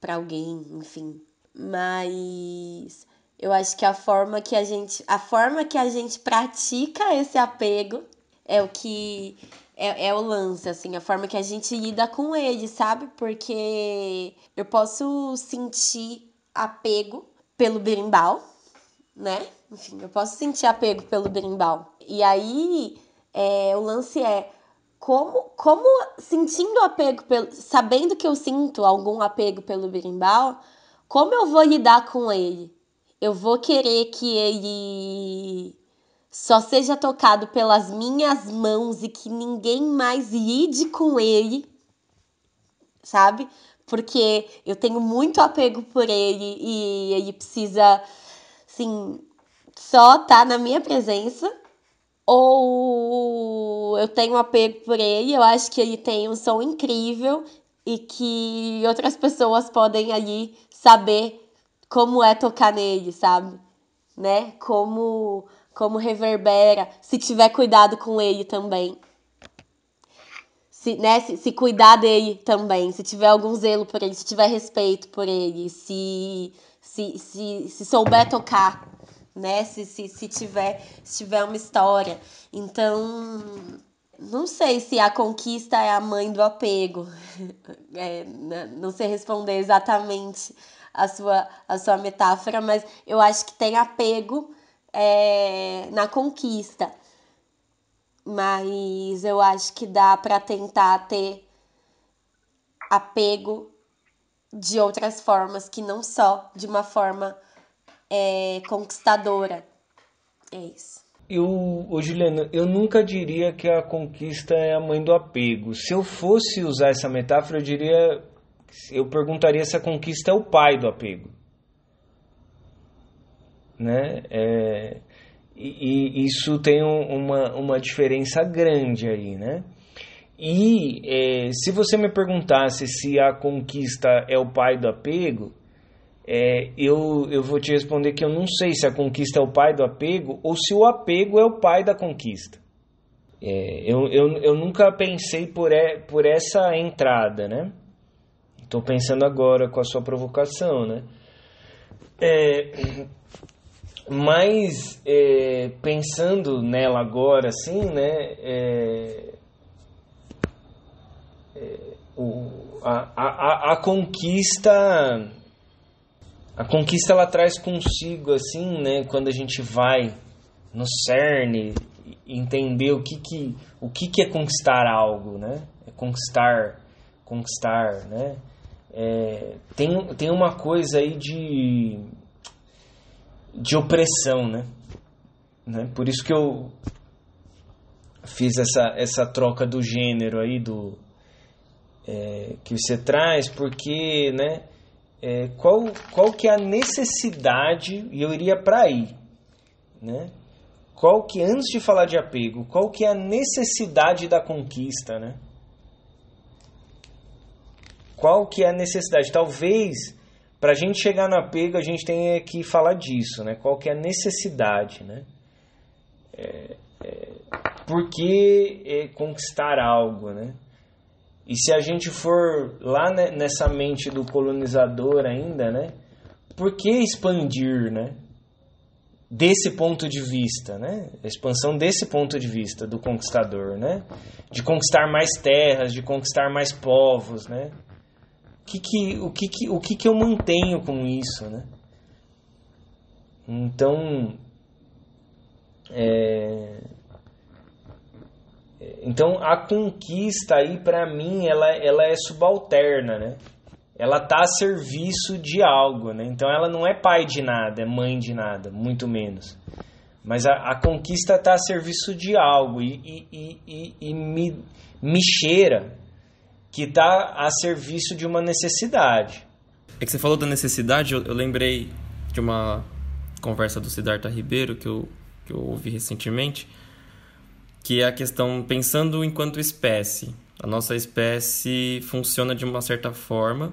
para alguém, enfim. Mas eu acho que a forma que a gente, a forma que a gente pratica esse apego é o que é, é o lance, assim, a forma que a gente lida com ele, sabe? Porque eu posso sentir apego pelo berimbau, né? Enfim, eu posso sentir apego pelo berimbau. E aí, é, o lance é como, como sentindo apego, pelo, sabendo que eu sinto algum apego pelo berimbau, como eu vou lidar com ele? Eu vou querer que ele só seja tocado pelas minhas mãos e que ninguém mais lide com ele, sabe? Porque eu tenho muito apego por ele e ele precisa, assim, só tá na minha presença. Ou eu tenho apego por ele, eu acho que ele tem um som incrível e que outras pessoas podem ali saber como é tocar nele, sabe? Né? Como como reverbera, se tiver cuidado com ele também. Se, né, se, se cuidar dele também, se tiver algum zelo por ele, se tiver respeito por ele, se, se, se, se souber tocar, né? Se, se, se, tiver, se tiver uma história. Então, não sei se a conquista é a mãe do apego. É, não sei responder exatamente a sua, a sua metáfora, mas eu acho que tem apego é, na conquista. Mas eu acho que dá para tentar ter apego de outras formas, que não só de uma forma é, conquistadora. É isso.
Eu, ô Juliana, eu nunca diria que a conquista é a mãe do apego. Se eu fosse usar essa metáfora, eu diria. Eu perguntaria se a conquista é o pai do apego né? É, e, e, isso tem um, uma, uma diferença grande aí, né? E é, se você me perguntasse se a conquista é o pai do apego, é, eu, eu vou te responder que eu não sei se a conquista é o pai do apego ou se o apego é o pai da conquista. É, eu, eu, eu nunca pensei por, e, por essa entrada, né? Estou pensando agora com a sua provocação, né? É, mas é, pensando nela agora, assim, né? É, é, o, a, a, a conquista a conquista ela traz consigo assim né quando a gente vai no cerne entender o que que o que que é conquistar algo né é conquistar conquistar né é, tem tem uma coisa aí de de opressão, né? né? Por isso que eu fiz essa, essa troca do gênero aí do é, que você traz, porque, né? É, qual, qual que é a necessidade, e eu iria para aí, né? Qual que, antes de falar de apego, qual que é a necessidade da conquista, né? Qual que é a necessidade? Talvez para a gente chegar no apego, a gente tem que falar disso, né? Qual que é a necessidade, né? É, é, por que é conquistar algo, né? E se a gente for lá nessa mente do colonizador ainda, né? Por que expandir, né? Desse ponto de vista, né? A expansão desse ponto de vista do conquistador, né? De conquistar mais terras, de conquistar mais povos, né? Que que, o, que, que, o que, que eu mantenho com isso, né? Então, é, então a conquista aí para mim ela, ela é subalterna, né? Ela tá a serviço de algo, né? Então ela não é pai de nada, é mãe de nada, muito menos. Mas a, a conquista está a serviço de algo e, e, e, e me, me cheira que está a serviço de uma necessidade.
É que você falou da necessidade, eu, eu lembrei de uma conversa do Siddhartha Ribeiro que eu, que eu ouvi recentemente, que é a questão pensando enquanto espécie. A nossa espécie funciona de uma certa forma.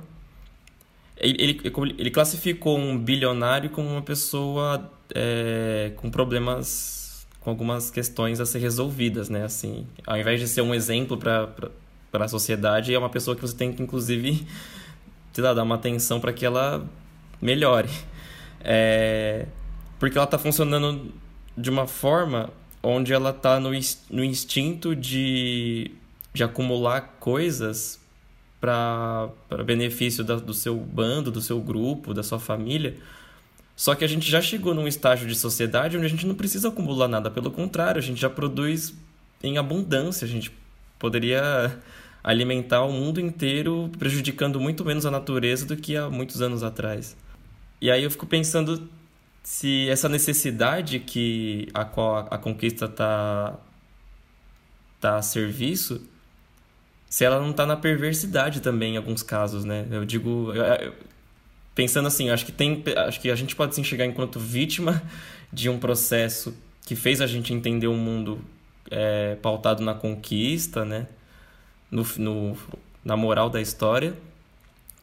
Ele, ele, ele classificou um bilionário como uma pessoa é, com problemas, com algumas questões a ser resolvidas, né? Assim, ao invés de ser um exemplo para para a sociedade é uma pessoa que você tem que, inclusive, lá, dar uma atenção para que ela melhore. É... Porque ela está funcionando de uma forma onde ela está no, no instinto de, de acumular coisas para benefício da, do seu bando, do seu grupo, da sua família. Só que a gente já chegou num estágio de sociedade onde a gente não precisa acumular nada, pelo contrário, a gente já produz em abundância, a gente poderia alimentar o mundo inteiro, prejudicando muito menos a natureza do que há muitos anos atrás. E aí eu fico pensando se essa necessidade que a qual a conquista está tá a serviço, se ela não está na perversidade também em alguns casos, né? Eu digo, pensando assim, acho que tem, acho que a gente pode se enxergar enquanto vítima de um processo que fez a gente entender o um mundo é, pautado na conquista, né? No, no, na moral da história,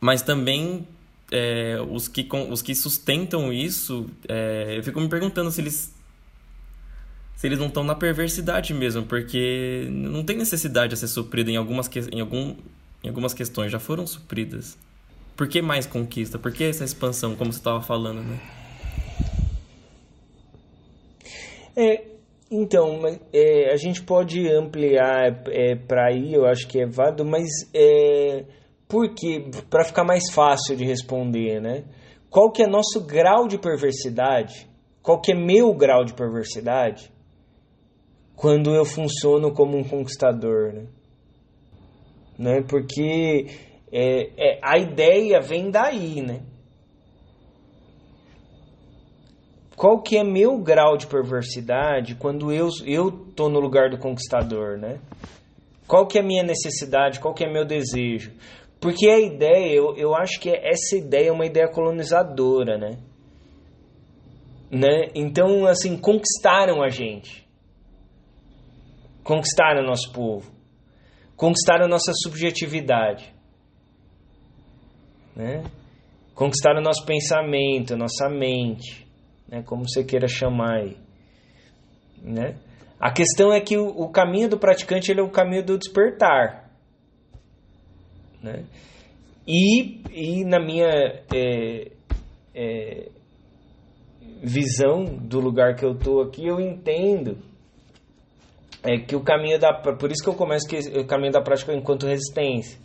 mas também é, os, que, os que sustentam isso, é, eu fico me perguntando se eles se eles não estão na perversidade mesmo, porque não tem necessidade de ser suprida em algumas, em, algum, em algumas questões, já foram supridas. Por que mais conquista? Por que essa expansão, como você estava falando, né?
É, então, é, a gente pode ampliar é, para aí, eu acho que é válido, mas é, porque para ficar mais fácil de responder, né? Qual que é nosso grau de perversidade? Qual que é meu grau de perversidade? Quando eu funciono como um conquistador, né? né? Porque é, é, a ideia vem daí, né? Qual que é meu grau de perversidade quando eu eu tô no lugar do conquistador, né? Qual que é a minha necessidade? Qual que é meu desejo? Porque a ideia, eu, eu acho que essa ideia é uma ideia colonizadora, né? né? Então, assim, conquistaram a gente. Conquistaram o nosso povo. Conquistaram a nossa subjetividade. Né? Conquistaram o nosso pensamento, a nossa mente, né? como você queira chamar aí. Né? A questão é que o, o caminho do praticante ele é o caminho do despertar. Né? E, e na minha é, é, visão do lugar que eu estou aqui, eu entendo é que o caminho da por isso que eu começo que o caminho da prática enquanto resistência,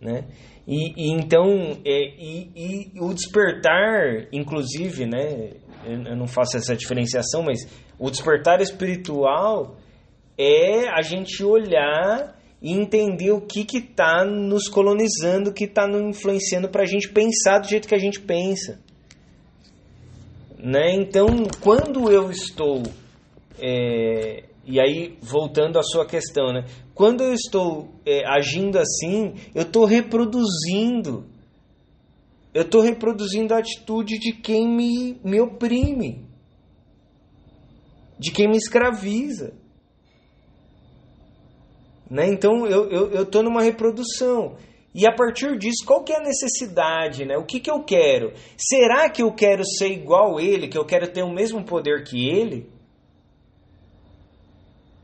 né? E, e então é, e, e, o despertar, inclusive, né? Eu, não faço essa diferenciação, mas o despertar espiritual é a gente olhar e entender o que está nos colonizando, o que está nos influenciando para a gente pensar do jeito que a gente pensa. Né? Então, quando eu estou. É, e aí, voltando à sua questão, né? quando eu estou é, agindo assim, eu estou reproduzindo. Eu estou reproduzindo a atitude de quem me, me oprime, de quem me escraviza. Né? Então eu estou eu, numa reprodução. E a partir disso, qual que é a necessidade? Né? O que, que eu quero? Será que eu quero ser igual ele? Que eu quero ter o mesmo poder que ele?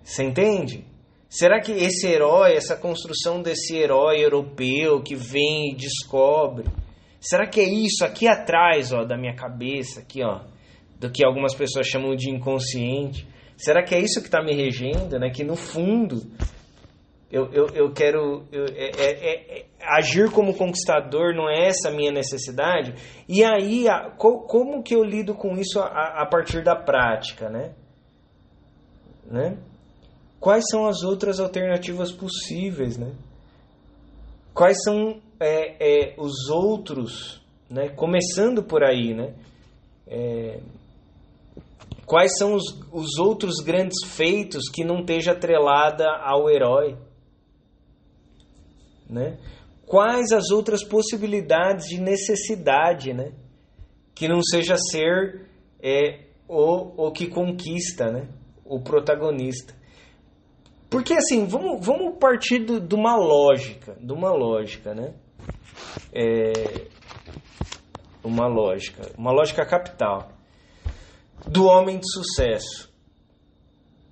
Você entende? Será que esse herói, essa construção desse herói europeu que vem e descobre, será que é isso aqui atrás, ó, da minha cabeça, aqui, ó, do que algumas pessoas chamam de inconsciente? Será que é isso que está me regendo, né? Que no fundo eu, eu, eu quero eu, é, é, é, agir como conquistador, não é essa a minha necessidade? E aí, a, co, como que eu lido com isso a, a partir da prática, né? né? Quais são as outras alternativas possíveis, né? Quais são é, é, os outros, né? Começando por aí, né? É, quais são os, os outros grandes feitos que não esteja atrelada ao herói? né? Quais as outras possibilidades de necessidade, né? Que não seja ser é, o, o que conquista, né? O protagonista. Porque assim, vamos, vamos partir de uma lógica, de uma lógica, né? É, uma lógica, uma lógica capital do homem de sucesso.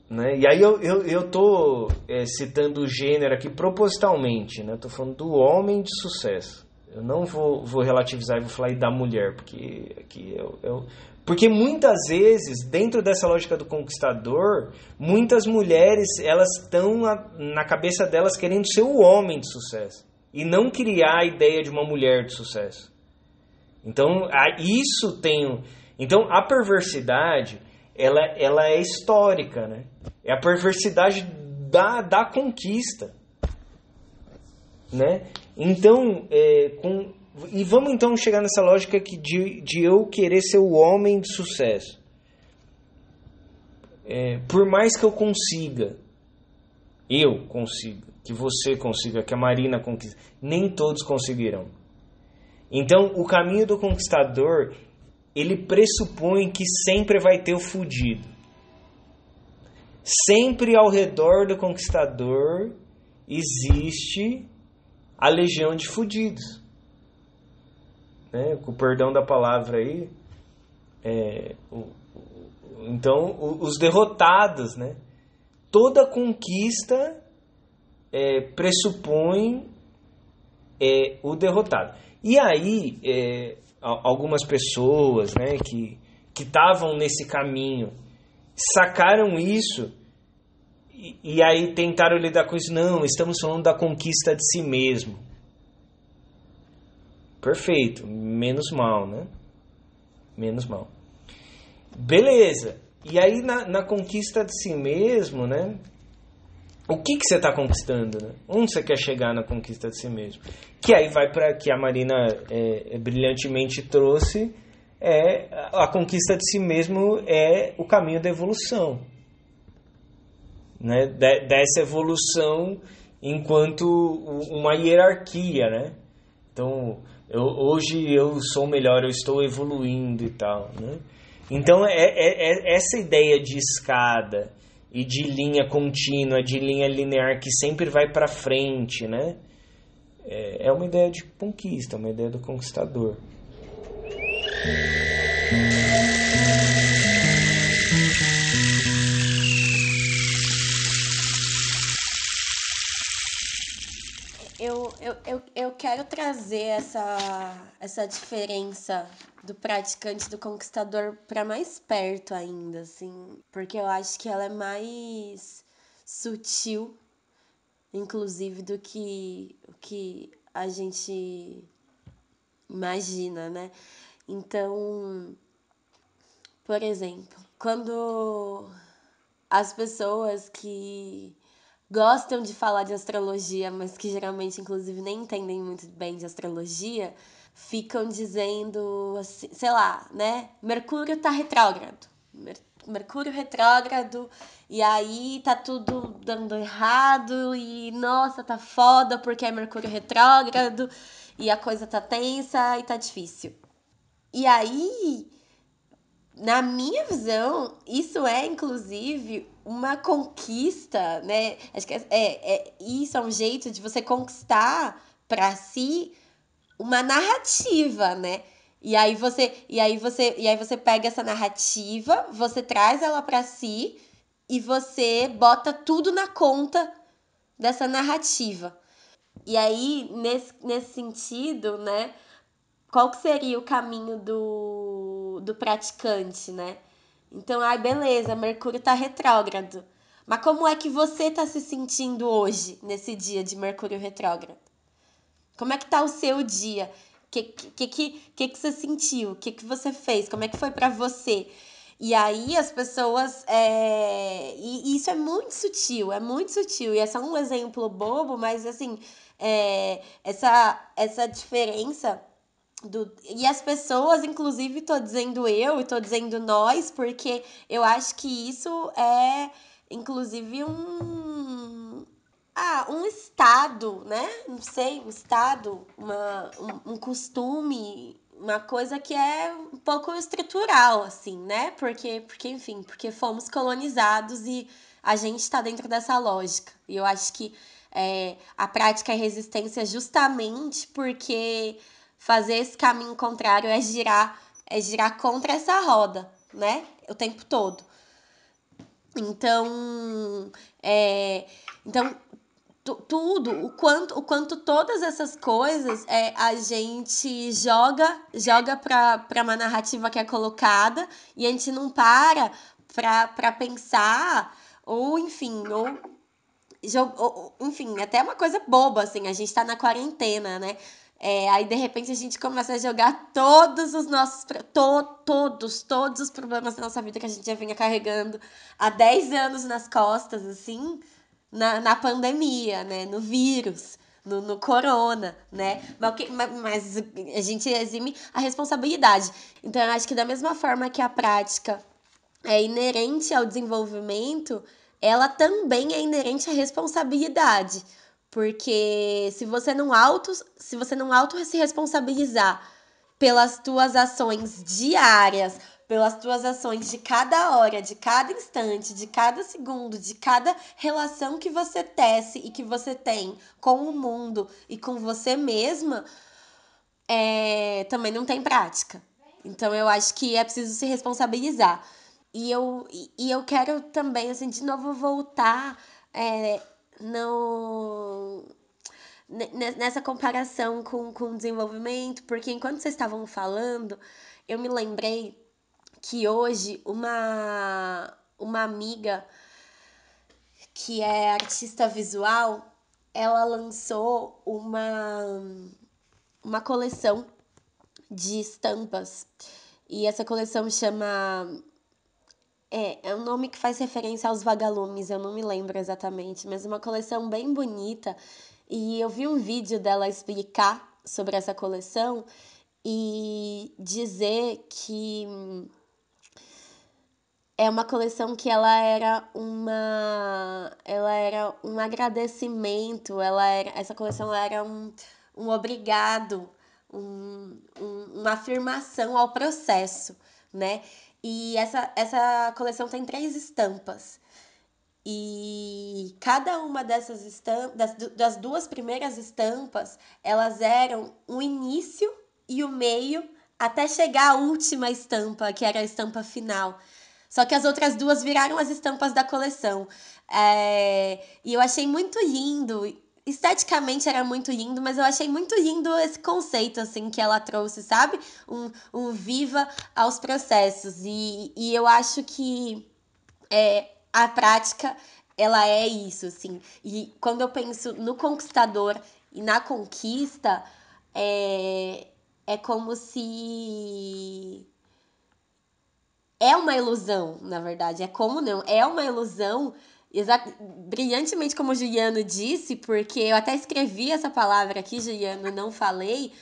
Né? E aí eu, eu, eu tô é, citando o gênero aqui propositalmente, né? Tô falando do homem de sucesso. Eu não vou, vou relativizar e vou falar da mulher, porque aqui eu, eu, porque muitas vezes, dentro dessa lógica do conquistador, muitas mulheres elas estão na, na cabeça delas querendo ser o homem de sucesso e não criar a ideia de uma mulher de sucesso. Então, isso tem. Então, a perversidade ela, ela é histórica, né? É a perversidade da, da conquista, né? Então, é, com, E vamos então chegar nessa lógica que de, de eu querer ser o homem de sucesso. É, por mais que eu consiga, eu consiga, que você consiga, que a Marina consiga, nem todos conseguirão. Então, o caminho do conquistador, ele pressupõe que sempre vai ter o fudido. Sempre ao redor do conquistador existe a legião de fudidos. Né? Com o perdão da palavra aí. É, o, o, então, o, os derrotados, né? Toda conquista é, pressupõe é, o derrotado. E aí, é, algumas pessoas né, que estavam nesse caminho sacaram isso e, e, aí tentaram lidar com isso. Não, estamos falando da conquista de si mesmo. Perfeito, menos mal, né? Menos mal. Beleza. E aí na, na conquista de si mesmo, né? O que, que você está conquistando? Né? Onde você quer chegar na conquista de si mesmo? Que aí vai para que a Marina é, é, brilhantemente trouxe é a conquista de si mesmo é o caminho da evolução, né? dessa evolução enquanto uma hierarquia, né? Então eu, hoje eu sou melhor, eu estou evoluindo e tal, né? Então é, é, é essa ideia de escada e de linha contínua, de linha linear que sempre vai para frente, né? É, é uma ideia de conquista, uma ideia do conquistador.
Eu, eu, eu, quero trazer essa, essa diferença do praticante do conquistador para mais perto ainda, assim, porque eu acho que ela é mais sutil, inclusive, do que o que a gente imagina, né? Então, por exemplo, quando as pessoas que gostam de falar de astrologia, mas que geralmente, inclusive, nem entendem muito bem de astrologia, ficam dizendo, assim, sei lá, né? Mercúrio tá retrógrado. Mercúrio retrógrado, e aí tá tudo dando errado, e nossa, tá foda porque é Mercúrio retrógrado, e a coisa tá tensa e tá difícil. E aí, na minha visão, isso é inclusive uma conquista, né? Acho que é, é, é isso é um jeito de você conquistar para si uma narrativa, né? E aí você, e aí você, e aí você pega essa narrativa, você traz ela para si e você bota tudo na conta dessa narrativa. E aí nesse, nesse sentido, né, qual que seria o caminho do, do praticante, né? Então, ai, beleza, Mercúrio tá retrógrado. Mas como é que você tá se sentindo hoje, nesse dia de Mercúrio retrógrado? Como é que tá o seu dia? Que, que, que, que, que você sentiu? O que, que você fez? Como é que foi para você? E aí as pessoas. É... E isso é muito sutil, é muito sutil. E é só um exemplo bobo, mas assim, é... essa, essa diferença. Do... E as pessoas, inclusive, tô dizendo eu e tô dizendo nós, porque eu acho que isso é, inclusive, um ah, um estado, né? Não sei, um estado, uma, um, um costume, uma coisa que é um pouco estrutural, assim, né? Porque, porque, enfim, porque fomos colonizados e a gente está dentro dessa lógica. E eu acho que é, a prática é resistência justamente porque fazer esse caminho contrário é girar, é girar contra essa roda, né? O tempo todo. Então, é, então tudo, o quanto, o quanto todas essas coisas é, a gente joga, joga pra uma narrativa que é colocada e a gente não para pra pensar, ou enfim, ou, ou enfim, até uma coisa boba, assim, a gente tá na quarentena, né? É, aí de repente a gente começa a jogar todos os nossos. To, todos, todos os problemas da nossa vida que a gente já vinha carregando há 10 anos nas costas, assim na, na pandemia, né? No vírus, no, no corona, né? Mas, mas a gente exime a responsabilidade. Então, eu acho que da mesma forma que a prática é inerente ao desenvolvimento, ela também é inerente à responsabilidade. Porque se você não auto, se você não auto se responsabilizar pelas tuas ações diárias, pelas tuas ações de cada hora, de cada instante, de cada segundo, de cada relação que você tece e que você tem com o mundo e com você mesma, é, também não tem prática. Então eu acho que é preciso se responsabilizar. E eu, e eu quero também, assim, de novo voltar é, no, nessa comparação com, com desenvolvimento, porque enquanto vocês estavam falando, eu me lembrei que hoje uma, uma amiga que é artista visual, ela lançou uma, uma coleção de estampas. E essa coleção chama. É, é um nome que faz referência aos vagalumes, eu não me lembro exatamente, mas uma coleção bem bonita. E eu vi um vídeo dela explicar sobre essa coleção e dizer que é uma coleção que ela era uma ela era um agradecimento ela era essa coleção era um, um obrigado um, um, uma afirmação ao processo né e essa essa coleção tem três estampas e cada uma dessas estampas das, das duas primeiras estampas elas eram um início e o meio até chegar à última estampa que era a estampa final só que as outras duas viraram as estampas da coleção. É, e eu achei muito lindo. Esteticamente era muito lindo, mas eu achei muito lindo esse conceito, assim, que ela trouxe, sabe? Um, um viva aos processos. E, e eu acho que é, a prática, ela é isso, assim. E quando eu penso no conquistador e na conquista, é, é como se é uma ilusão, na verdade. É como não? É uma ilusão, brilhantemente como o Juliano disse, porque eu até escrevi essa palavra aqui, Juliano, não falei,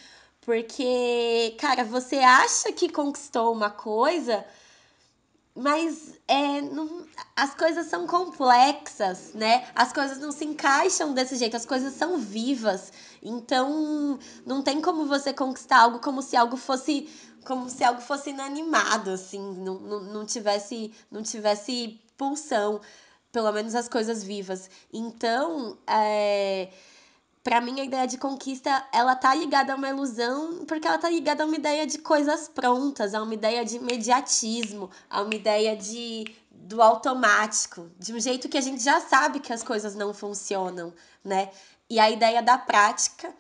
porque, cara, você acha que conquistou uma coisa, mas é, não, as coisas são complexas, né? As coisas não se encaixam desse jeito, as coisas são vivas. Então, não tem como você conquistar algo como se algo fosse como se algo fosse inanimado, assim, não, não, não tivesse não tivesse pulsão, pelo menos as coisas vivas. Então, é, para mim a ideia de conquista, ela tá ligada a uma ilusão, porque ela tá ligada a uma ideia de coisas prontas, a uma ideia de imediatismo, a uma ideia de do automático, de um jeito que a gente já sabe que as coisas não funcionam, né? E a ideia da prática,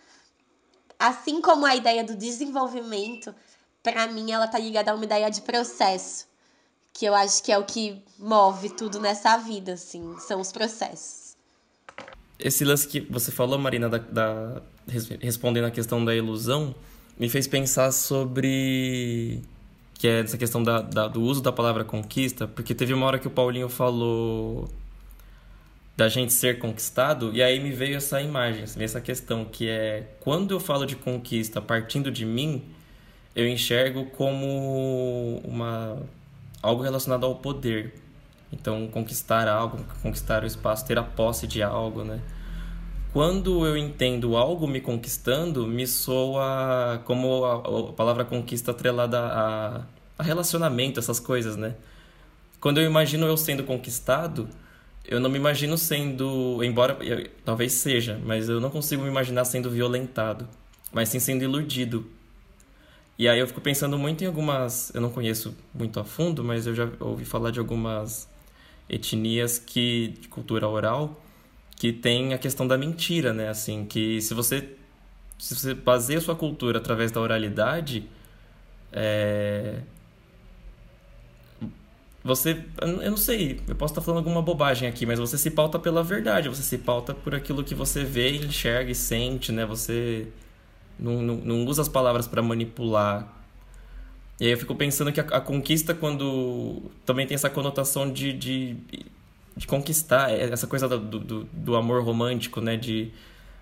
assim como a ideia do desenvolvimento, para mim ela tá ligada a uma ideia de processo, que eu acho que é o que move tudo nessa vida, assim, são os processos.
Esse lance que você falou, Marina, da, da respondendo a questão da ilusão, me fez pensar sobre que é essa questão da, da, do uso da palavra conquista, porque teve uma hora que o Paulinho falou da gente ser conquistado, e aí me veio essa imagem, essa questão que é quando eu falo de conquista partindo de mim, eu enxergo como uma algo relacionado ao poder. Então, conquistar algo, conquistar o espaço, ter a posse de algo, né? Quando eu entendo algo me conquistando, me soa como a, a palavra conquista atrelada a, a relacionamento, essas coisas, né? Quando eu imagino eu sendo conquistado, eu não me imagino sendo, embora eu, talvez seja, mas eu não consigo me imaginar sendo violentado, mas sim sendo iludido e aí eu fico pensando muito em algumas. Eu não conheço muito a fundo, mas eu já ouvi falar de algumas etnias que de cultura oral que tem a questão da mentira, né? Assim, que se você se você baseia sua cultura através da oralidade, é... você eu não sei, eu posso estar falando alguma bobagem aqui, mas você se pauta pela verdade, você se pauta por aquilo que você vê, enxerga e sente, né? Você não, não, não usa as palavras para manipular. E aí eu fico pensando que a, a, conquista, quando. também tem essa conotação de, de, de conquistar, é essa coisa do, do, do amor romântico, né? De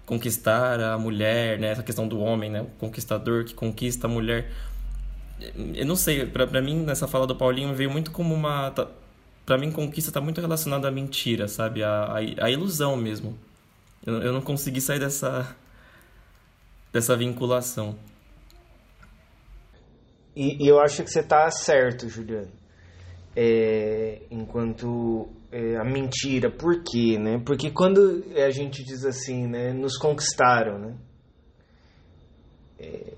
conquistar a mulher, né? Essa questão do homem, né? O conquistador que conquista a mulher. Eu não sei, para mim, nessa fala do Paulinho, veio muito como uma. Tá, para mim, conquista está muito relacionada à mentira, sabe? A, a, a ilusão mesmo. Eu, eu não consegui sair dessa, dessa vinculação.
E, eu acho que você está certo, Juliano. É, enquanto é, a mentira, por quê, né? Porque quando a gente diz assim, né, nos conquistaram, né? É,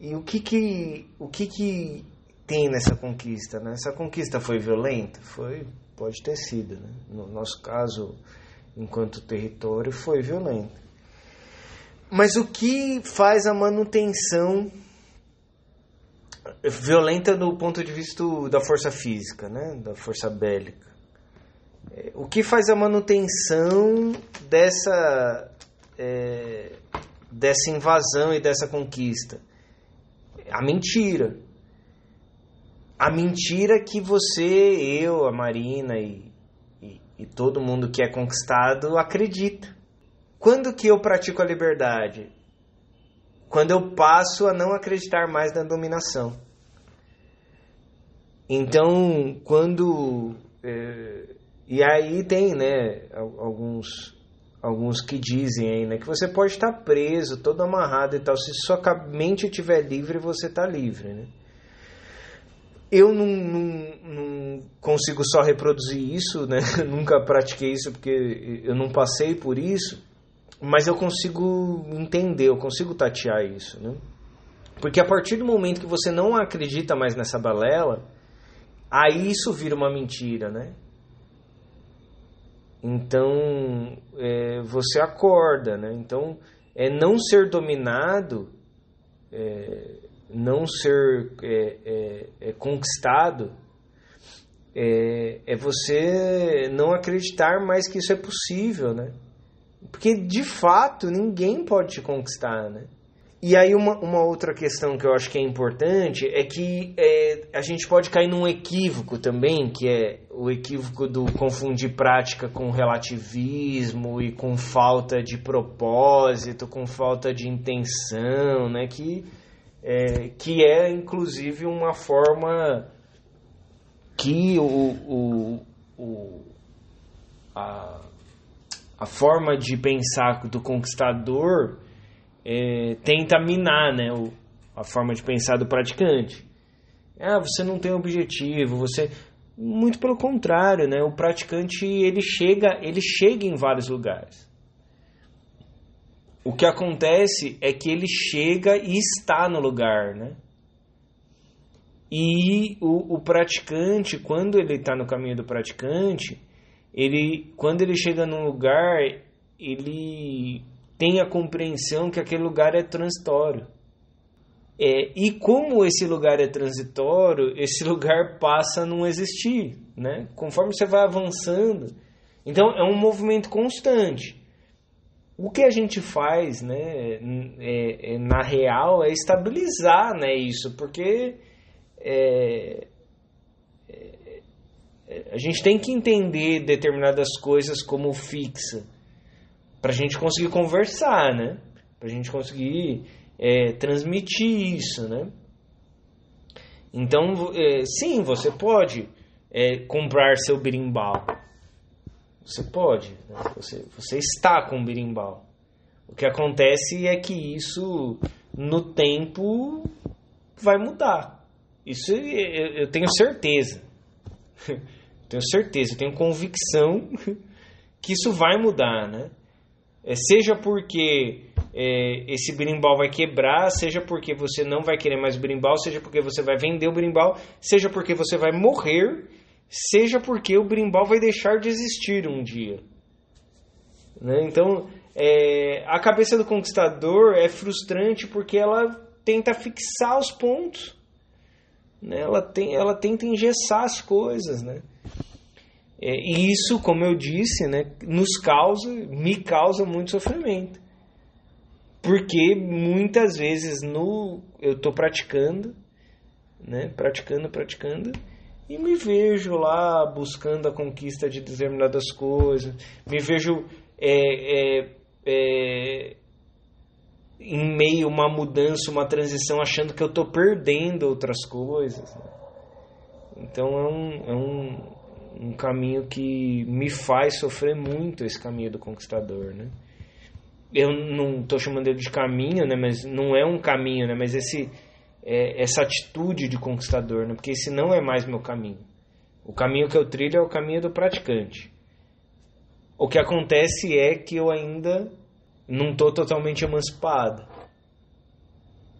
e o que que o que que tem nessa conquista, né? Essa conquista foi violenta, foi, pode ter sido, né? No nosso caso, enquanto território, foi violenta. Mas o que faz a manutenção violenta do ponto de vista da força física, né? Da força bélica. É, o que faz a manutenção dessa é, dessa invasão e dessa conquista? A mentira. A mentira que você, eu, a Marina e, e, e todo mundo que é conquistado acredita. Quando que eu pratico a liberdade? Quando eu passo a não acreditar mais na dominação. Então, quando é, e aí tem, né, alguns alguns que dizem aí, né, que você pode estar preso, todo amarrado e tal, se sua mente estiver livre, você está livre, né? Eu não, não, não, consigo só reproduzir isso, né? Nunca pratiquei isso porque eu não passei por isso, mas eu consigo entender, eu consigo tatear isso, né? Porque a partir do momento que você não acredita mais nessa balela, aí isso vira uma mentira, né? Então é, você acorda, né? Então é não ser dominado, é, não ser é, é, é conquistado, é, é, você não acreditar mais que isso é possível, né? Porque de fato ninguém pode te conquistar, né? E aí uma, uma outra questão que eu acho que é importante é que é, a gente pode cair num equívoco também, que é o equívoco do confundir prática com relativismo e com falta de propósito, com falta de intenção, né? Que é, que é inclusive uma forma que o, o, o a, a forma de pensar do conquistador é, tenta minar né, o, a forma de pensar do praticante. Ah, você não tem objetivo, você muito pelo contrário, né? O praticante ele chega, ele chega em vários lugares. O que acontece é que ele chega e está no lugar, né? E o, o praticante, quando ele está no caminho do praticante, ele, quando ele chega num lugar, ele tem a compreensão que aquele lugar é transitório. É, e como esse lugar é transitório, esse lugar passa a não existir, né? Conforme você vai avançando. Então é um movimento constante. O que a gente faz, né, é, é, na real, é estabilizar, né, isso, porque é, a gente tem que entender determinadas coisas como fixa para a gente conseguir conversar, né? Para a gente conseguir é, transmitir isso, né? Então, é, sim, você pode é, comprar seu berimbau. Você pode. Né? Você, você está com berimbau. O que acontece é que isso, no tempo, vai mudar. Isso eu, eu tenho certeza. tenho certeza, tenho convicção que isso vai mudar, né? É, seja porque é, esse berimbau vai quebrar, seja porque você não vai querer mais berimbau, seja porque você vai vender o berimbau, seja porque você vai morrer, seja porque o berimbau vai deixar de existir um dia. Né? Então, é, a cabeça do conquistador é frustrante porque ela tenta fixar os pontos. Né? Ela, tem, ela tenta engessar as coisas, né? É, e isso, como eu disse, né, nos causa, me causa muito sofrimento. Porque muitas vezes no eu estou praticando, né, praticando, praticando, e me vejo lá buscando a conquista de determinadas coisas, me vejo é, é, é, em meio a uma mudança, uma transição, achando que eu estou perdendo outras coisas. Né? Então é um, é um, um caminho que me faz sofrer muito esse caminho do conquistador, né? Eu não estou chamando ele de caminho, né? Mas não é um caminho, né? Mas esse é, essa atitude de conquistador, né? Porque esse não é mais meu caminho. O caminho que eu trilho é o caminho do praticante. O que acontece é que eu ainda não estou totalmente emancipado.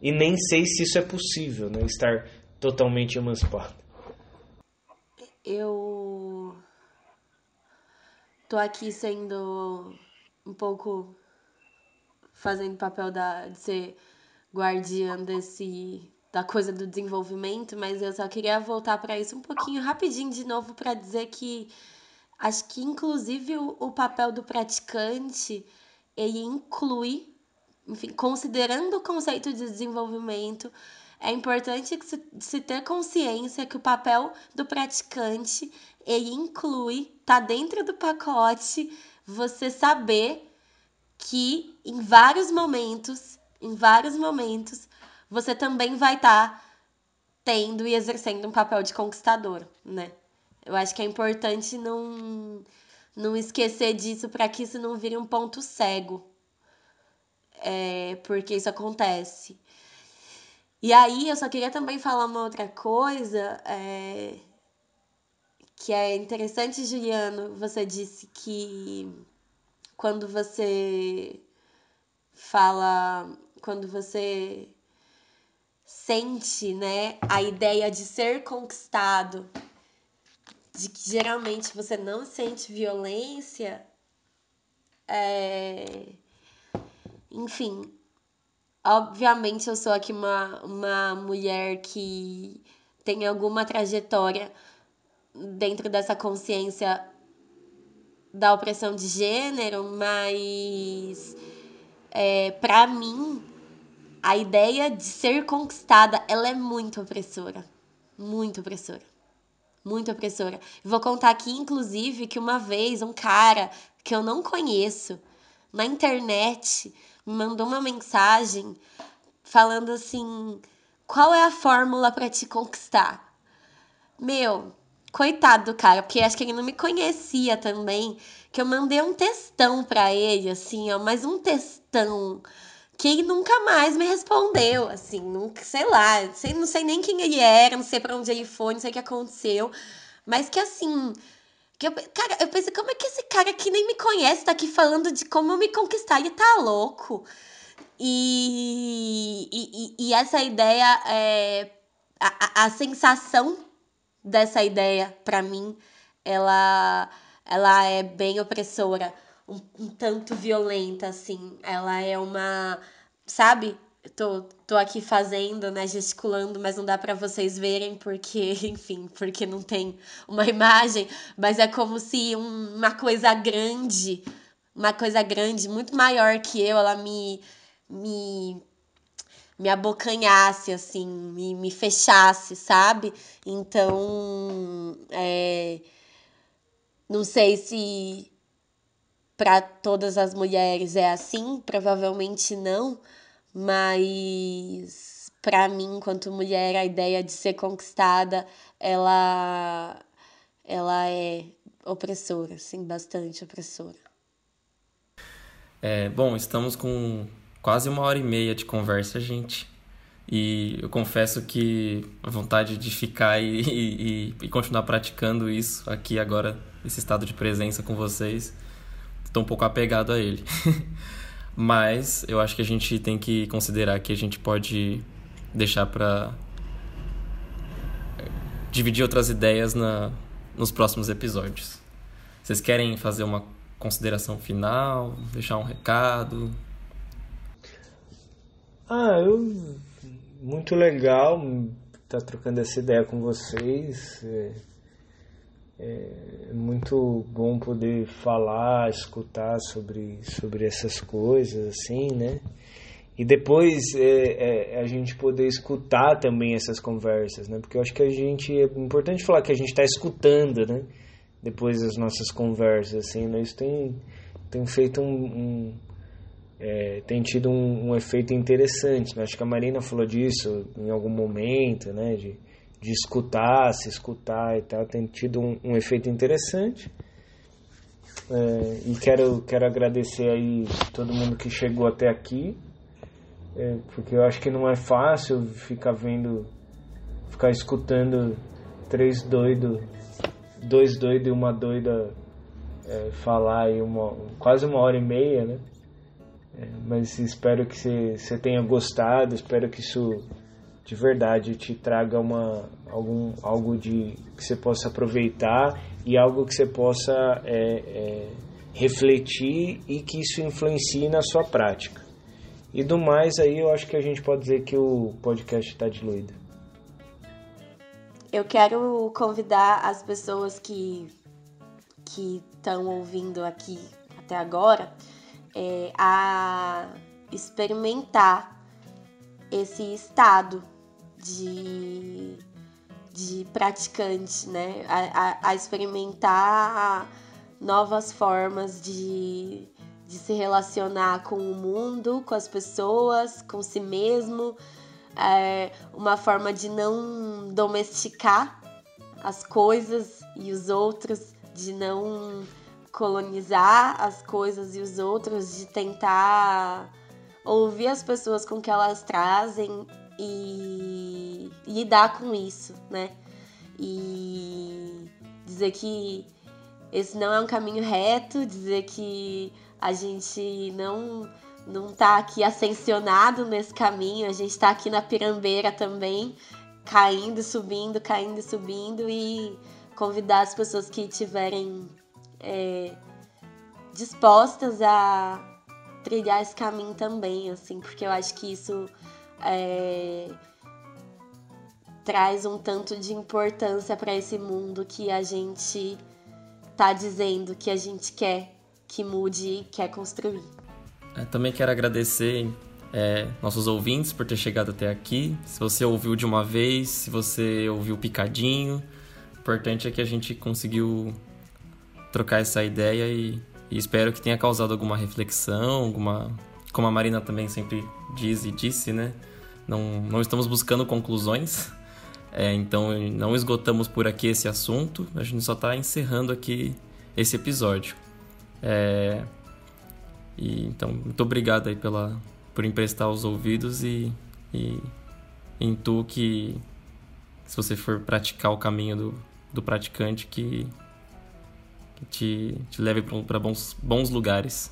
E nem sei se isso é possível, né? Estar totalmente emancipado.
Eu tô aqui sendo um pouco fazendo papel da, de ser guardiã desse da coisa do desenvolvimento, mas eu só queria voltar para isso um pouquinho rapidinho de novo para dizer que acho que inclusive o, o papel do praticante ele inclui, enfim, considerando o conceito de desenvolvimento, é importante se, se ter consciência que o papel do praticante ele inclui, tá dentro do pacote, você saber que em vários momentos, em vários momentos, você também vai estar tá tendo e exercendo um papel de conquistador, né? Eu acho que é importante não, não esquecer disso para que isso não vire um ponto cego. É, porque isso acontece. E aí eu só queria também falar uma outra coisa. É, que é interessante, Juliano, você disse que quando você fala, quando você sente, né, a ideia de ser conquistado, de que geralmente você não sente violência, é... enfim, obviamente eu sou aqui uma, uma mulher que tem alguma trajetória dentro dessa consciência da opressão de gênero, mas é, para mim a ideia de ser conquistada ela é muito opressora, muito opressora, muito opressora. Vou contar aqui, inclusive, que uma vez um cara que eu não conheço na internet mandou uma mensagem falando assim: qual é a fórmula para te conquistar? Meu, coitado do cara, porque acho que ele não me conhecia também, que eu mandei um textão pra ele, assim, ó, mas um textão que ele nunca mais me respondeu, assim, nunca, sei lá, sei, não sei nem quem ele era, não sei para onde ele foi, não sei o que aconteceu, mas que assim, que eu, cara, eu pensei, como é que esse cara que nem me conhece tá aqui falando de como eu me conquistar? Ele tá louco. E, e, e essa ideia, é, a, a sensação dessa ideia, para mim, ela, ela é bem opressora, um, um tanto violenta, assim. Ela é uma. Sabe? Tô, tô aqui fazendo, né, gesticulando, mas não dá para vocês verem porque, enfim, porque não tem uma imagem, mas é como se um, uma coisa grande, uma coisa grande, muito maior que eu, ela me me me abocanhasse, assim, me, me fechasse, sabe? Então, é, não sei se para todas as mulheres é assim, provavelmente não, mas para mim, enquanto mulher, a ideia de ser conquistada, ela, ela é opressora, assim, bastante opressora.
É, bom, estamos com quase uma hora e meia de conversa, gente. E eu confesso que a vontade de ficar e, e, e continuar praticando isso aqui agora, esse estado de presença com vocês, estou um pouco apegado a ele. Mas eu acho que a gente tem que considerar que a gente pode deixar para dividir outras ideias na, nos próximos episódios. Vocês querem fazer uma consideração final, deixar um recado?
Ah, eu. Muito legal estar tá trocando essa ideia com vocês. É, é muito bom poder falar, escutar sobre, sobre essas coisas, assim, né? E depois é, é, a gente poder escutar também essas conversas, né? Porque eu acho que a gente. É importante falar que a gente está escutando, né? Depois das nossas conversas, assim, né? Isso tem, tem feito um, um é, tem tido um, um, efeito interessante. Né? Acho que a Marina falou disso em algum momento, né? De, de escutar, se escutar e tal, tem tido um, um efeito interessante. É, e quero, quero agradecer aí todo mundo que chegou até aqui, é, porque eu acho que não é fácil ficar vendo, ficar escutando três doidos, dois doidos e uma doida é, falar aí uma, quase uma hora e meia, né? É, mas espero que você tenha gostado, espero que isso de verdade te traga uma, algum, algo de, que você possa aproveitar e algo que você possa é, é, refletir e que isso influencie na sua prática. E do mais aí eu acho que a gente pode dizer que o podcast está diluído.
Eu quero convidar as pessoas que que estão ouvindo aqui até agora é, a experimentar esse estado de, de praticante, né? A, a, a experimentar novas formas de, de se relacionar com o mundo, com as pessoas, com si mesmo, é, uma forma de não domesticar as coisas e os outros, de não colonizar as coisas e os outros, de tentar ouvir as pessoas com que elas trazem e lidar com isso, né? E dizer que esse não é um caminho reto, dizer que a gente não não tá aqui ascensionado nesse caminho, a gente tá aqui na pirambeira também, caindo, subindo, caindo subindo e convidar as pessoas que tiverem é, dispostas a trilhar esse caminho também, assim, porque eu acho que isso é, traz um tanto de importância para esse mundo que a gente tá dizendo que a gente quer que mude e quer construir.
Eu também quero agradecer é, nossos ouvintes por ter chegado até aqui. Se você ouviu de uma vez, se você ouviu picadinho, o importante é que a gente conseguiu trocar essa ideia e, e espero que tenha causado alguma reflexão, alguma. Como a Marina também sempre diz e disse, né? Não, não estamos buscando conclusões, é, então não esgotamos por aqui esse assunto, a gente só está encerrando aqui esse episódio. É, e, então, muito obrigado aí pela, por emprestar os ouvidos e, e intuo que se você for praticar o caminho do, do praticante, que que te, te leve para bons, bons lugares.